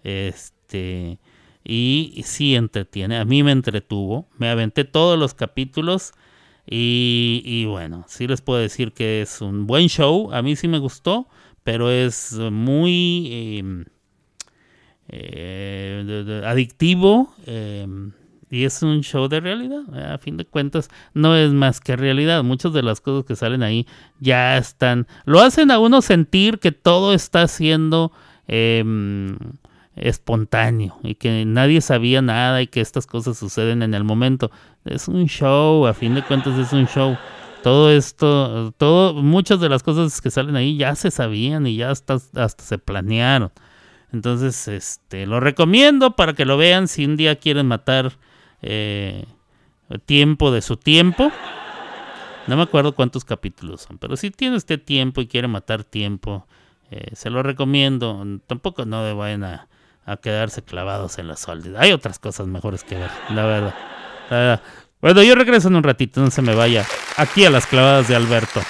S1: Este y sí entretiene. A mí me entretuvo. Me aventé todos los capítulos. Y, bueno, sí les puedo decir que es un buen show. A mí sí me gustó. Pero es muy em, eh, adictivo. Em, y es un show de realidad. A fin de cuentas, no es más que realidad. Muchas de las cosas que salen ahí ya están. Lo hacen a uno sentir que todo está siendo espontáneo y que nadie sabía nada y que estas cosas suceden en el momento. Es un show, a fin de cuentas es un show. Todo esto, todo, muchas de las cosas que salen ahí ya se sabían y ya hasta, hasta se planearon. Entonces, este, lo recomiendo para que lo vean si un día quieren matar eh, tiempo de su tiempo. No me acuerdo cuántos capítulos son, pero si tiene usted tiempo y quiere matar tiempo,
S4: eh, se lo recomiendo. Tampoco no le vayan a, a quedarse clavados en los soldes. Hay otras cosas mejores que ver, la verdad. La verdad. Bueno, yo regreso en un ratito, no se me vaya. Aquí a las clavadas de Alberto.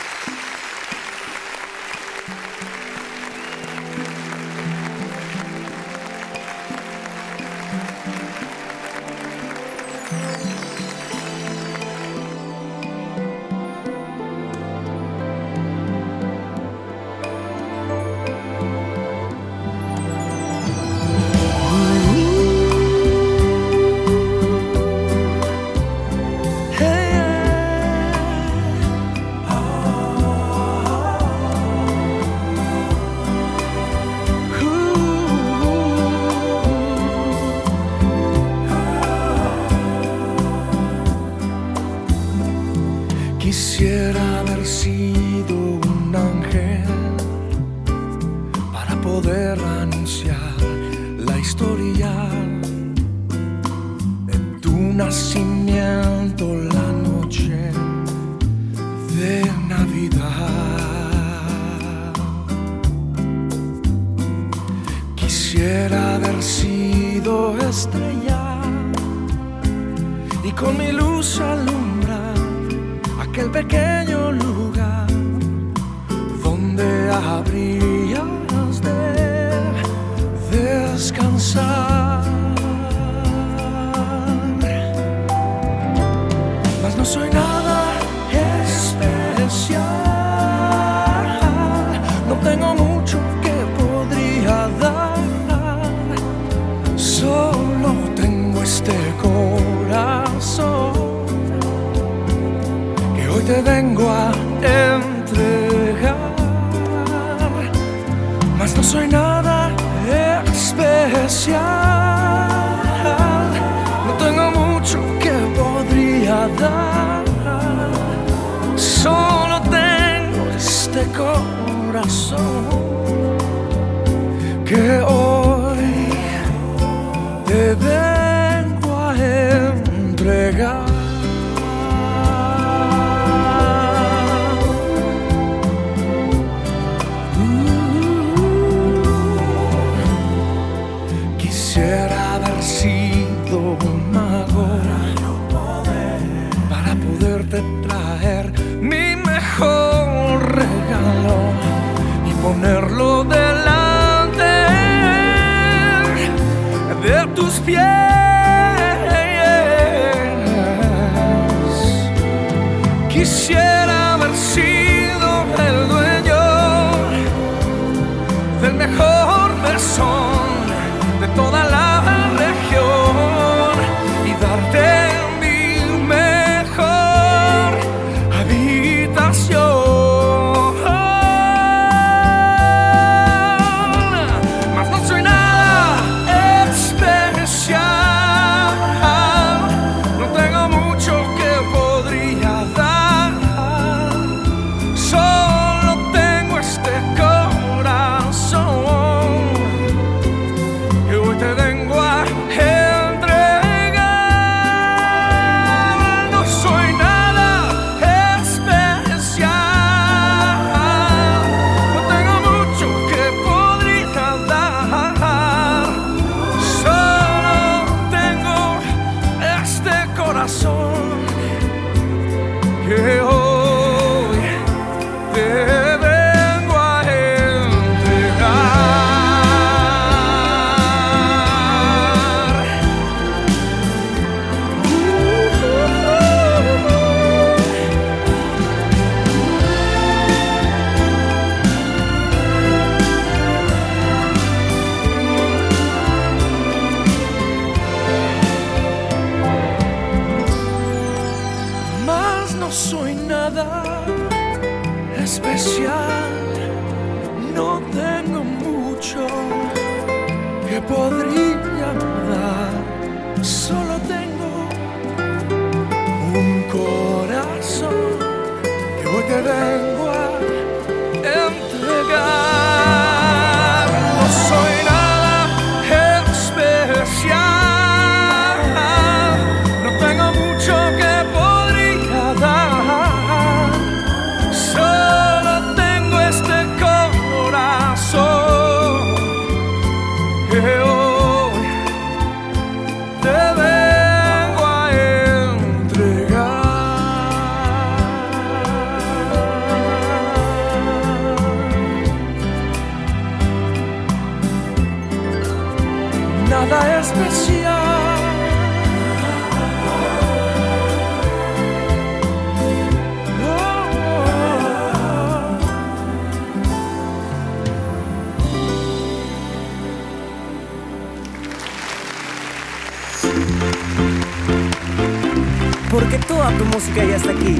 S5: Música ya está aquí.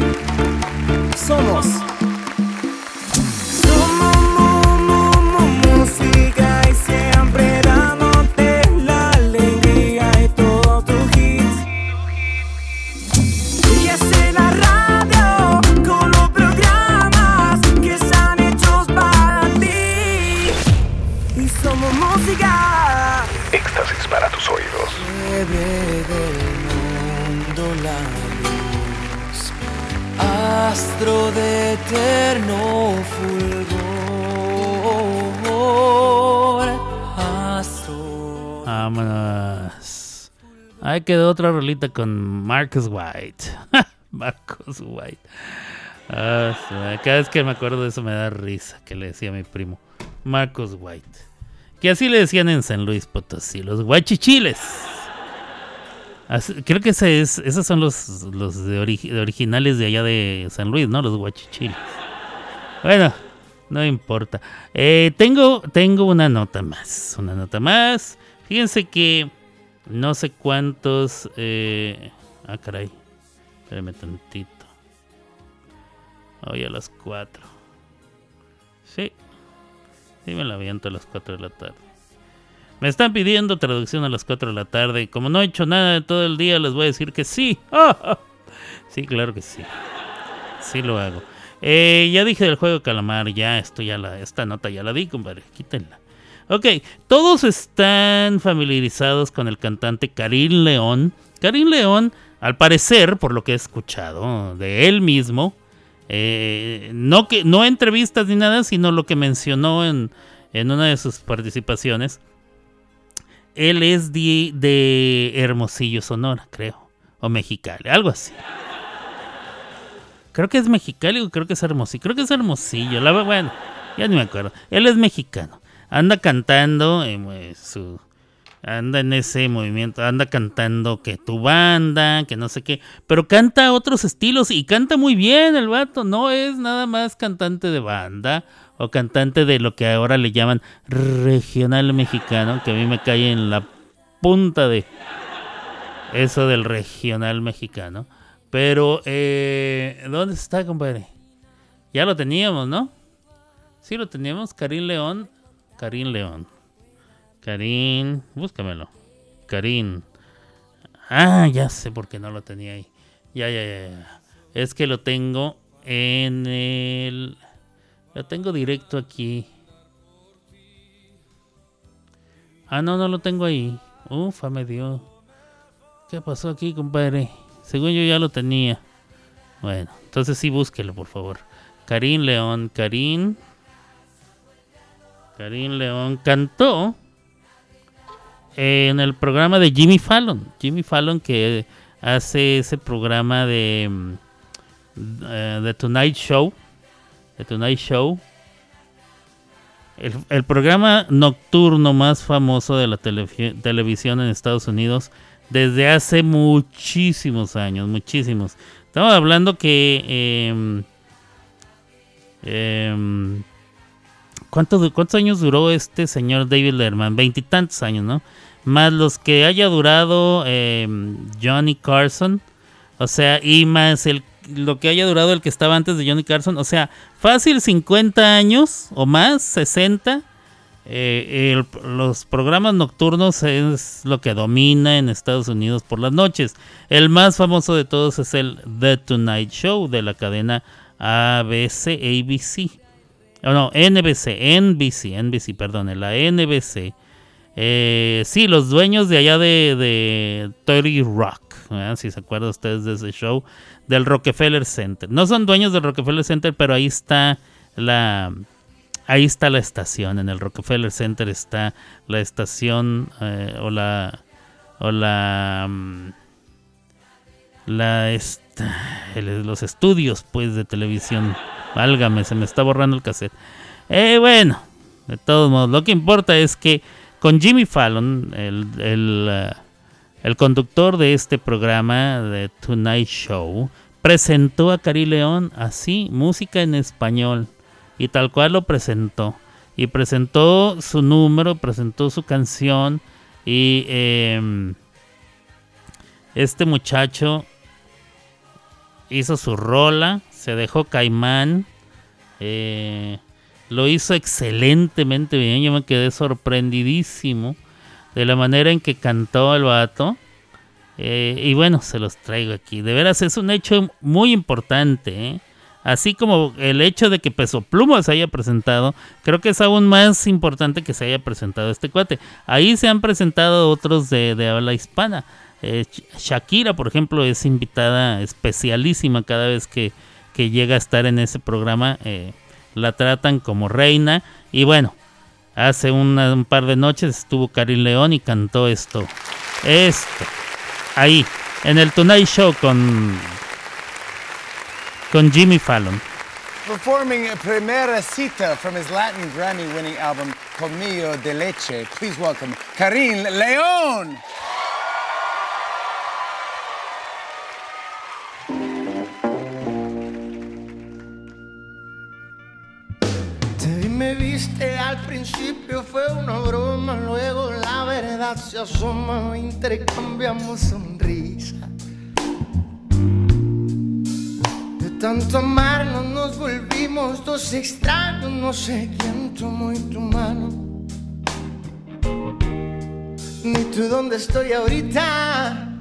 S5: Somos.
S1: Quedó otra rolita con Marcus White. Marcus White. Ah, cada vez que me acuerdo de eso me da risa que le decía a mi primo. Marcus White. Que así le decían en San Luis Potosí, los guachichiles creo que es, esos son los, los de, originales de allá de San Luis, ¿no? Los guachichiles. Bueno, no importa. Eh, tengo, tengo una nota más. Una nota más. Fíjense que no sé cuántos. Eh, ah, caray. Espérame tantito. Hoy a las 4. Sí. Sí, me la aviento a las 4 de la tarde. Me están pidiendo traducción a las 4 de la tarde. Como no he hecho nada de todo el día, les voy a decir que sí. sí, claro que sí. Sí lo hago. Eh, ya dije del juego Calamar, ya esto ya la, esta nota ya la di, compadre. Quítenla. Ok, todos están familiarizados con el cantante Karim León. Karim León, al parecer, por lo que he escuchado de él mismo, eh, no, que, no entrevistas ni nada, sino lo que mencionó en, en una de sus participaciones, él es de, Hermosillo, Sonora, creo. O Mexicali, algo así. Creo que es Mexicali o creo que es Hermosillo. Creo que es Hermosillo. Bueno, ya ni me acuerdo. Él es mexicano. Anda cantando eh, su, anda en ese movimiento, anda cantando que tu banda, que no sé qué, pero canta otros estilos y canta muy bien el vato, no es nada más cantante de banda o cantante de lo que ahora le llaman regional mexicano, que a mí me cae en la punta de eso del regional mexicano. Pero, eh, ¿dónde está, compadre? Ya lo teníamos, ¿no? Sí, lo teníamos. Karim León. Karim León. Karim, búscamelo. Karim. Ah, ya sé por qué no lo tenía ahí. Ya, ya, ya. Es que lo tengo en el lo tengo directo aquí. Ah, no, no lo tengo ahí. Ufa, me dio. ¿Qué pasó aquí, compadre? Según yo ya lo tenía. Bueno, entonces sí búsquelo, por favor. Karim León, Karim. Karim León cantó en el programa de Jimmy Fallon. Jimmy Fallon que hace ese programa de mm, eh, The Tonight Show The Tonight Show. El, programa nocturno más famoso de la televisión en Estados Unidos desde hace muchísimos años, muchísimos. Estamos hablando que... Eh, eh, ¿Cuántos años duró este señor David Lerman? Veintitantos años, ¿no? Más los que haya durado em, Johnny Carson. O sea, y más el lo que haya durado el que estaba antes de Johnny Carson. O sea, fácil 50 años o más, 60. Eh, los programas nocturnos es lo que domina en Estados Unidos por las noches. El más famoso de todos es el The Tonight Show de la cadena ABC, ABC. Oh, no, NBC, NBC, NBC, perdón, la NBC. Eh, sí, los dueños de allá de, de 30 Rock, si se acuerdan ustedes de ese show, del Rockefeller Center. No son dueños del Rockefeller Center, pero ahí está la ahí está la estación. En el Rockefeller Center está la estación eh, o la o la mm, la los estudios pues de televisión. Válgame, se me está borrando el cassette. Eh, bueno, de todos modos, lo que importa es que con Jimmy Fallon, el, el eh, el conductor de este programa, de Tonight Show, presentó a Cari León así, música en español. Y tal cual lo presentó. Y presentó su número, presentó su canción. Y, em, Este muchacho hizo su rola, se dejó caimán, eh, lo hizo excelentemente bien, yo me quedé sorprendidísimo de la manera en que cantó el vato. Eh, y bueno, se los traigo aquí. De veras es un hecho muy importante. ¿eh? Así como el hecho de que Peso Pluma se haya presentado, creo que es aún más importante que se haya presentado este cuate. Ahí se han presentado otros de, de habla hispana. Eh, Shakira, por ejemplo, es invitada especialísima cada vez que, que llega a estar en ese programa. la tratan como reina. Y bueno, hace un par de noches estuvo Karin León y cantó esto. Esto ahí, en el Tonight Show con, con Jimmy Fallon.
S6: Performing a Primera Cita from his Latin Grammy winning album Colmillo de Leche. Please welcome Karin León.
S7: Principio fue una broma, luego la verdad se asoma, intercambiamos sonrisa. De tanto amarnos nos volvimos dos extraños, no sé quién tomó en tu mano. Ni tú dónde estoy ahorita.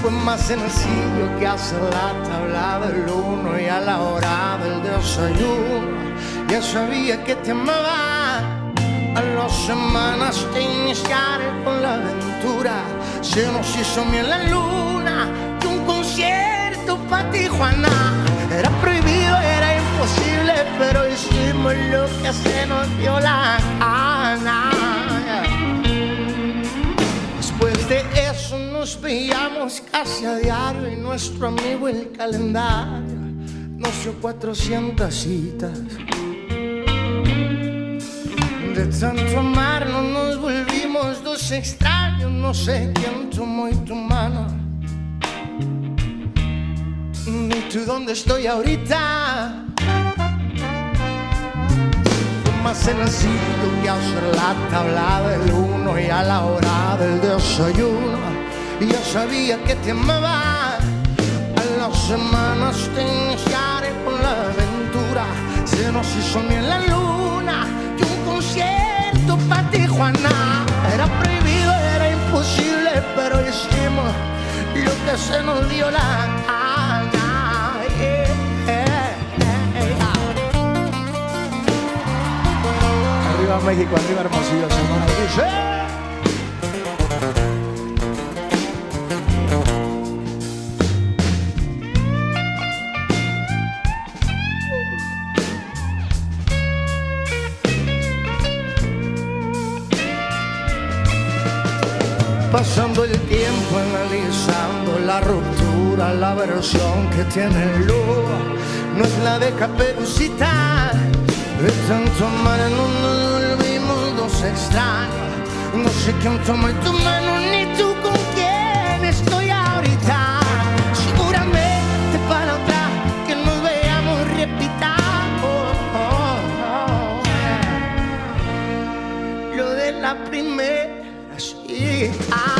S7: Fue más sencillo que hacer la tabla del uno y a la hora del desayuno. Ya sabía que te amaba. A las semanas de iniciar con la aventura, se nos hizo miel la luna y un concierto para Tijuana. Era prohibido, era imposible, pero hicimos lo que se nos dio la gana. Después de eso nos veíamos casi a diario y nuestro amigo el calendario nos dio 400 citas. De tanto amarnos nos volvimos dos extraños, no sé quién tomó y tu mano. Ni tú dónde estoy ahorita. Fue más sencillo que hacer la tabla del uno y a la hora del desayuno. Yo sabía que te amaba. A las semanas te iniciaré con la aventura. Se nos hizo miel la luna concierto para Tijuana. Era prohibido, era imposible, pero hicimos lo que se nos dio la gana. Yeah, yeah, yeah.
S8: Arriba México, arriba Hermosillo, Sonora. Dice.
S7: Pasando el tiempo analizando la ruptura, la versión que tiene el luz no es la de caperucita. De tanto amar no nos volvimos dos extraños. No sé quién toma tu mano ni tú con cita.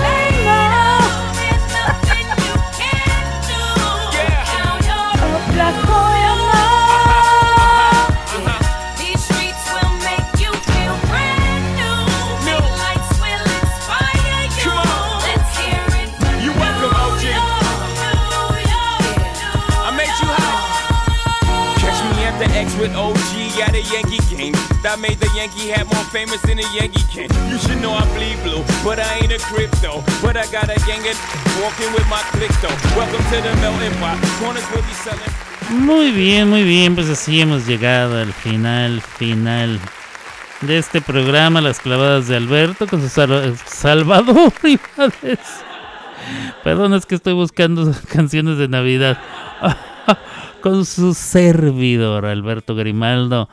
S9: That made the Yankee hat more famous than a Yankee can. You should know I bleed blue, but I ain't a crypto. But I got a gang of walking with my click though. Welcome to the melting pot. Corners will be selling.
S1: Muy bien, muy bien, pues así hemos llegado al final, final de este programa, Las clavadas de Alberto con su sal- Salvador Rivales. Perdón, es que estoy buscando canciones de Navidad. con su servidor, Alberto Grimaldo.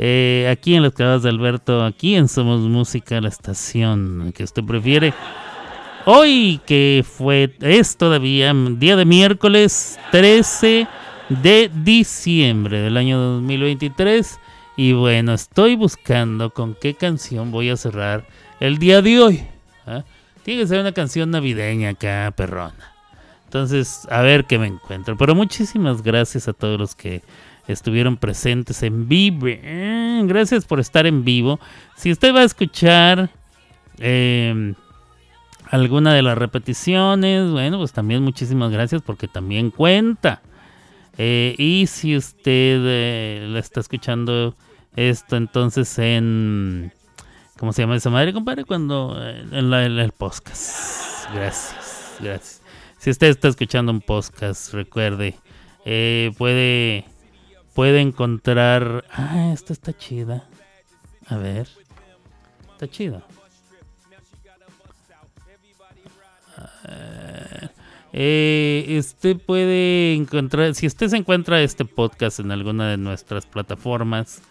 S1: Eh, aquí en Las clavadas de Alberto, aquí en Somos Música, la estación que usted prefiere. Hoy que fue, es todavía día de miércoles 13 de diciembre del año 2023. Y bueno, estoy buscando con qué canción voy a cerrar el día de hoy. ¿ah? Tiene que ser una canción navideña acá, perrona. Entonces, a ver qué me encuentro. Pero muchísimas gracias a todos los que estuvieron presentes en vivo. Eh, Gracias por estar en vivo. Si usted va a escuchar eh, alguna de las repeticiones, bueno, pues también muchísimas gracias porque también cuenta. Eh, y si usted eh, la está escuchando esto entonces en... ¿Cómo se llama esa madre, compadre? Cuando... en, en el podcast. Gracias, gracias. Si usted está escuchando un podcast, recuerde, puede, puede encontrar... Ah, esta está chida. A ver. Está chida. Eh, usted puede encontrar, si usted se encuentra este podcast en alguna de nuestras plataformas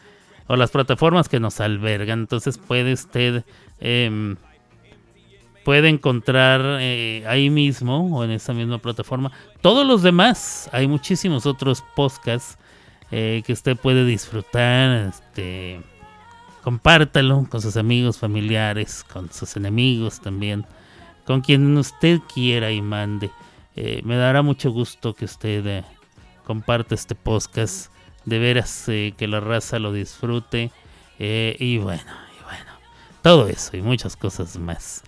S1: o las plataformas que nos albergan, entonces puede usted em, puede encontrar eh, ahí mismo o en esa misma plataforma todos los demás. Hay muchísimos otros podcasts eh, que usted puede disfrutar. Este, compártalo con sus amigos, familiares, con sus enemigos también, con quien usted quiera y mande. Eh, me dará mucho gusto que usted eh, comparte este podcast. De veras que la raza lo disfrute. y bueno, y bueno. Todo eso y muchas cosas más.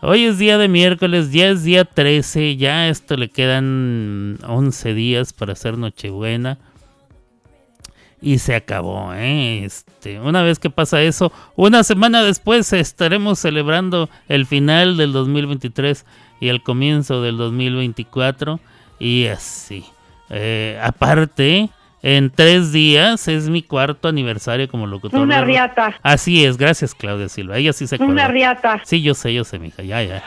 S1: Hoy es día de miércoles, ya es día 13. Ya esto le quedan 11 días para hacer Nochebuena. Y se acabó, ¿eh? Este, una vez que pasa eso, una semana después estaremos celebrando el final del 2023 y el comienzo del 2024. Y así. Eh, aparte, en tres días es mi cuarto aniversario como locutor.
S10: Una riata.
S1: Así es, gracias Claudia Silva. Ella sí se acuerda.
S10: Una riata.
S1: Sí, yo sé, yo sé, mija, ya, ya.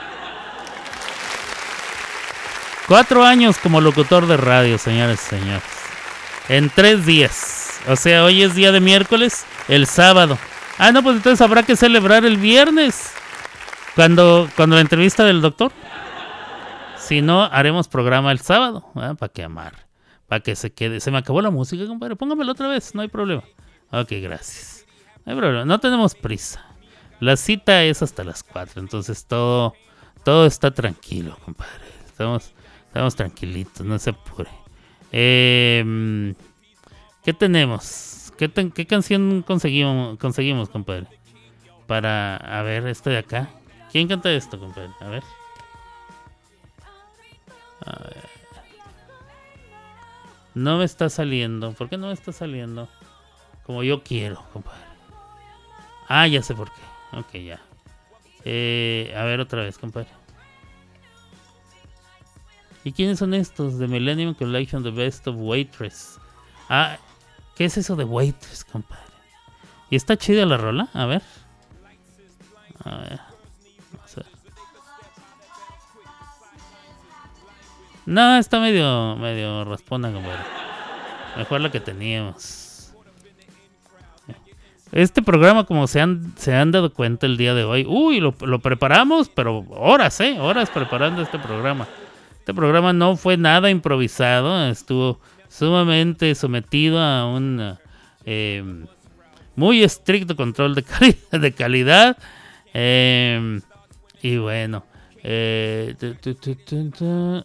S1: Cuatro años como locutor de radio, señores y señores. En tres días. O sea, hoy es día de miércoles, el sábado. Ah, no, pues entonces habrá que celebrar el viernes. Cuando, cuando la entrevista del doctor. Si no, haremos programa el sábado. Para que amar. Para que se quede. Se me acabó la música, compadre. Póngamelo otra vez, no hay problema. Ok, gracias. No hay problema, no tenemos prisa. La cita es hasta las 4, entonces todo, todo está tranquilo, compadre. Estamos, estamos tranquilitos, no se apure. Em, ¿Qué tenemos? ¿Qué, canción conseguimos, conseguimos, compadre? Para, a ver, este de acá. ¿Quién canta esto, compadre? A ver. A ver. No me está saliendo. ¿Por qué no me está saliendo? Como yo quiero, compadre. Ah, ya sé por qué. Ok, ya. Eh, a ver otra vez, compadre. ¿Y quiénes son estos? The Millennium Collection, The Best of Waitress. Ah, ¿qué es eso de Waitress, compadre? ¿Y está chida la rola? A ver. A ver. Vamos a ver. No, está medio, medio raspona, compadre. Mejor la que teníamos. Este programa, como se han, se han dado cuenta el día de hoy, uy, lo, lo preparamos, pero horas, ¿eh? Horas preparando este programa. Este programa no fue nada improvisado, estuvo sumamente sometido a un eh, muy estricto control de, cali- de calidad. Eh, y bueno, eh,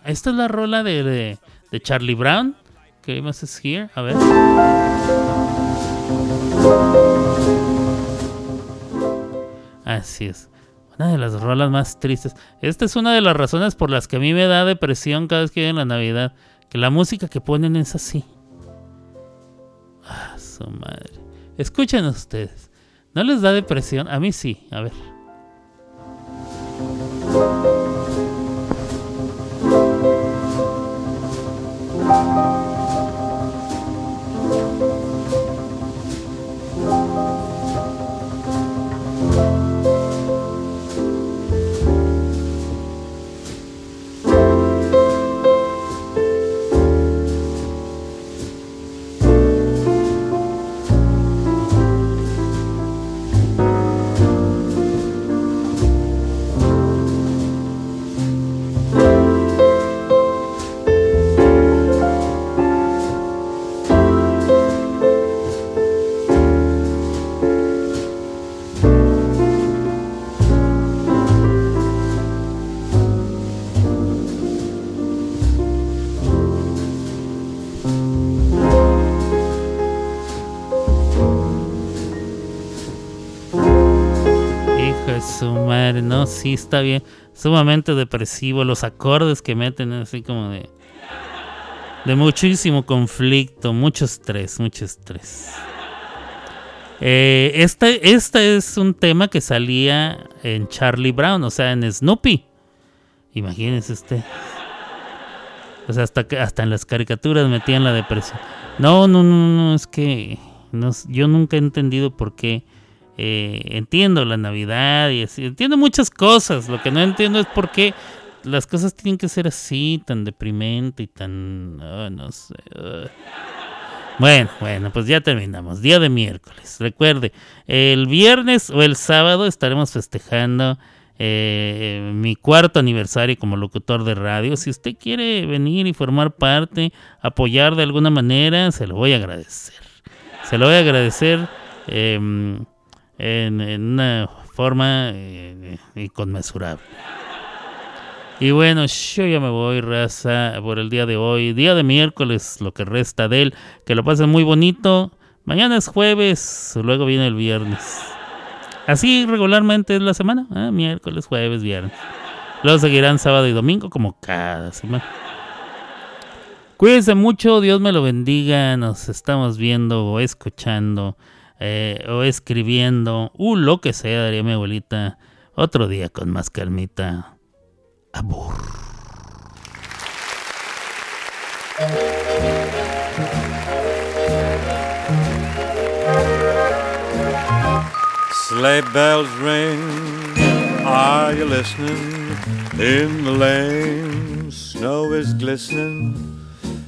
S1: esta es la rola de, de, Charlie Brown. Que más es here? A ver. Así es. Una de las rolas más tristes. Esta es una de las razones por las que a mí me da depresión cada vez que viene la Navidad. Que la música que ponen es así. Ah, su madre. Escuchen ustedes. ¿No les da depresión? A mí sí. A ver. Su madre, no, sí está bien. Sumamente depresivo. Los acordes que meten así como de. De muchísimo conflicto, mucho estrés, mucho estrés. Eh, este, es un tema que salía en Charlie Brown, o sea, en Snoopy. Imagínense usted. O sea, hasta, hasta en las caricaturas metían la depresión. No, no, no, no, es que no yo nunca he entendido por qué. Eh, entiendo la Navidad y entiendo muchas cosas. Lo que no entiendo es por qué las cosas tienen que ser así, tan deprimente y tan. ah, no sé. ah. Bueno, bueno, pues ya terminamos. Día de miércoles. Recuerde, el viernes o el sábado estaremos festejando eh, mi cuarto aniversario como locutor de radio. Si usted quiere venir y formar parte, apoyar de alguna manera, se lo voy a agradecer. Se lo voy a agradecer em, en, una forma eh, inconmensurable. Y bueno, yo ya me voy, raza, por el día de hoy. Día de miércoles, lo que resta de él. Que lo pasen muy bonito. Mañana es jueves, luego viene el viernes. Así regularmente es la semana. ¿eh? Miércoles, jueves, viernes. Luego seguirán sábado y domingo como cada semana. Cuídense mucho, Dios me lo bendiga. Nos estamos viendo o escuchando eh, o escribiendo. Uh, lo que sea, daría mi abuelita. Otro día con más calmita. Abur.
S10: Sleigh bells ring, are you listening? In the lane, snow is glistening,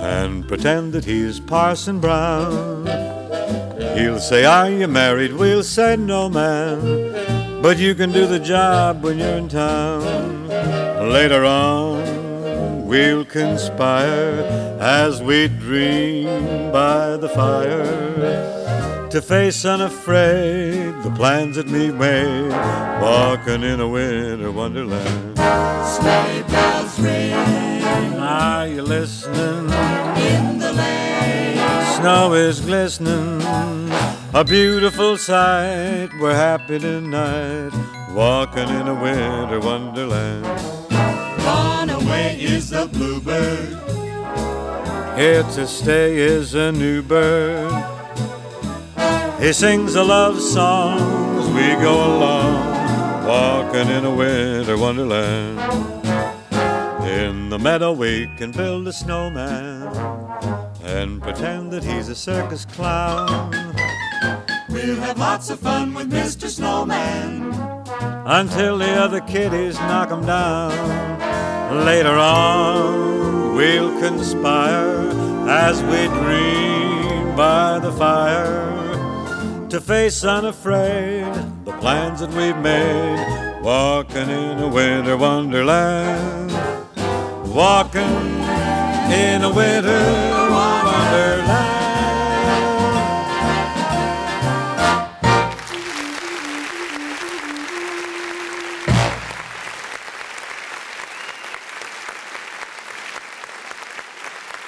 S10: and pretend that he's Parson Brown. He'll say, Are you married? We'll say, No, man. But you can do the job when you're in town. Later on, we'll conspire as we dream by the fire to face unafraid the plans that we made, walking in a winter wonderland.
S11: Sleigh bells ring
S10: Are you listening?
S11: in the lane.
S10: Snow is glistening, a beautiful sight. We're happy tonight, walking in a winter wonderland.
S11: Gone away is the bluebird.
S10: Here to stay is a new bird. He sings a love song as we go along, walking in a winter wonderland. In the meadow we can build a snowman and pretend that he's a circus clown.
S11: We'll have lots of fun with Mr. Snowman.
S10: until the other kiddies knock him down. Later on, we'll conspire as we dream by the fire to face unafraid the plans that we've made. Walking in a winter wonderland, walking in a winter wonderland.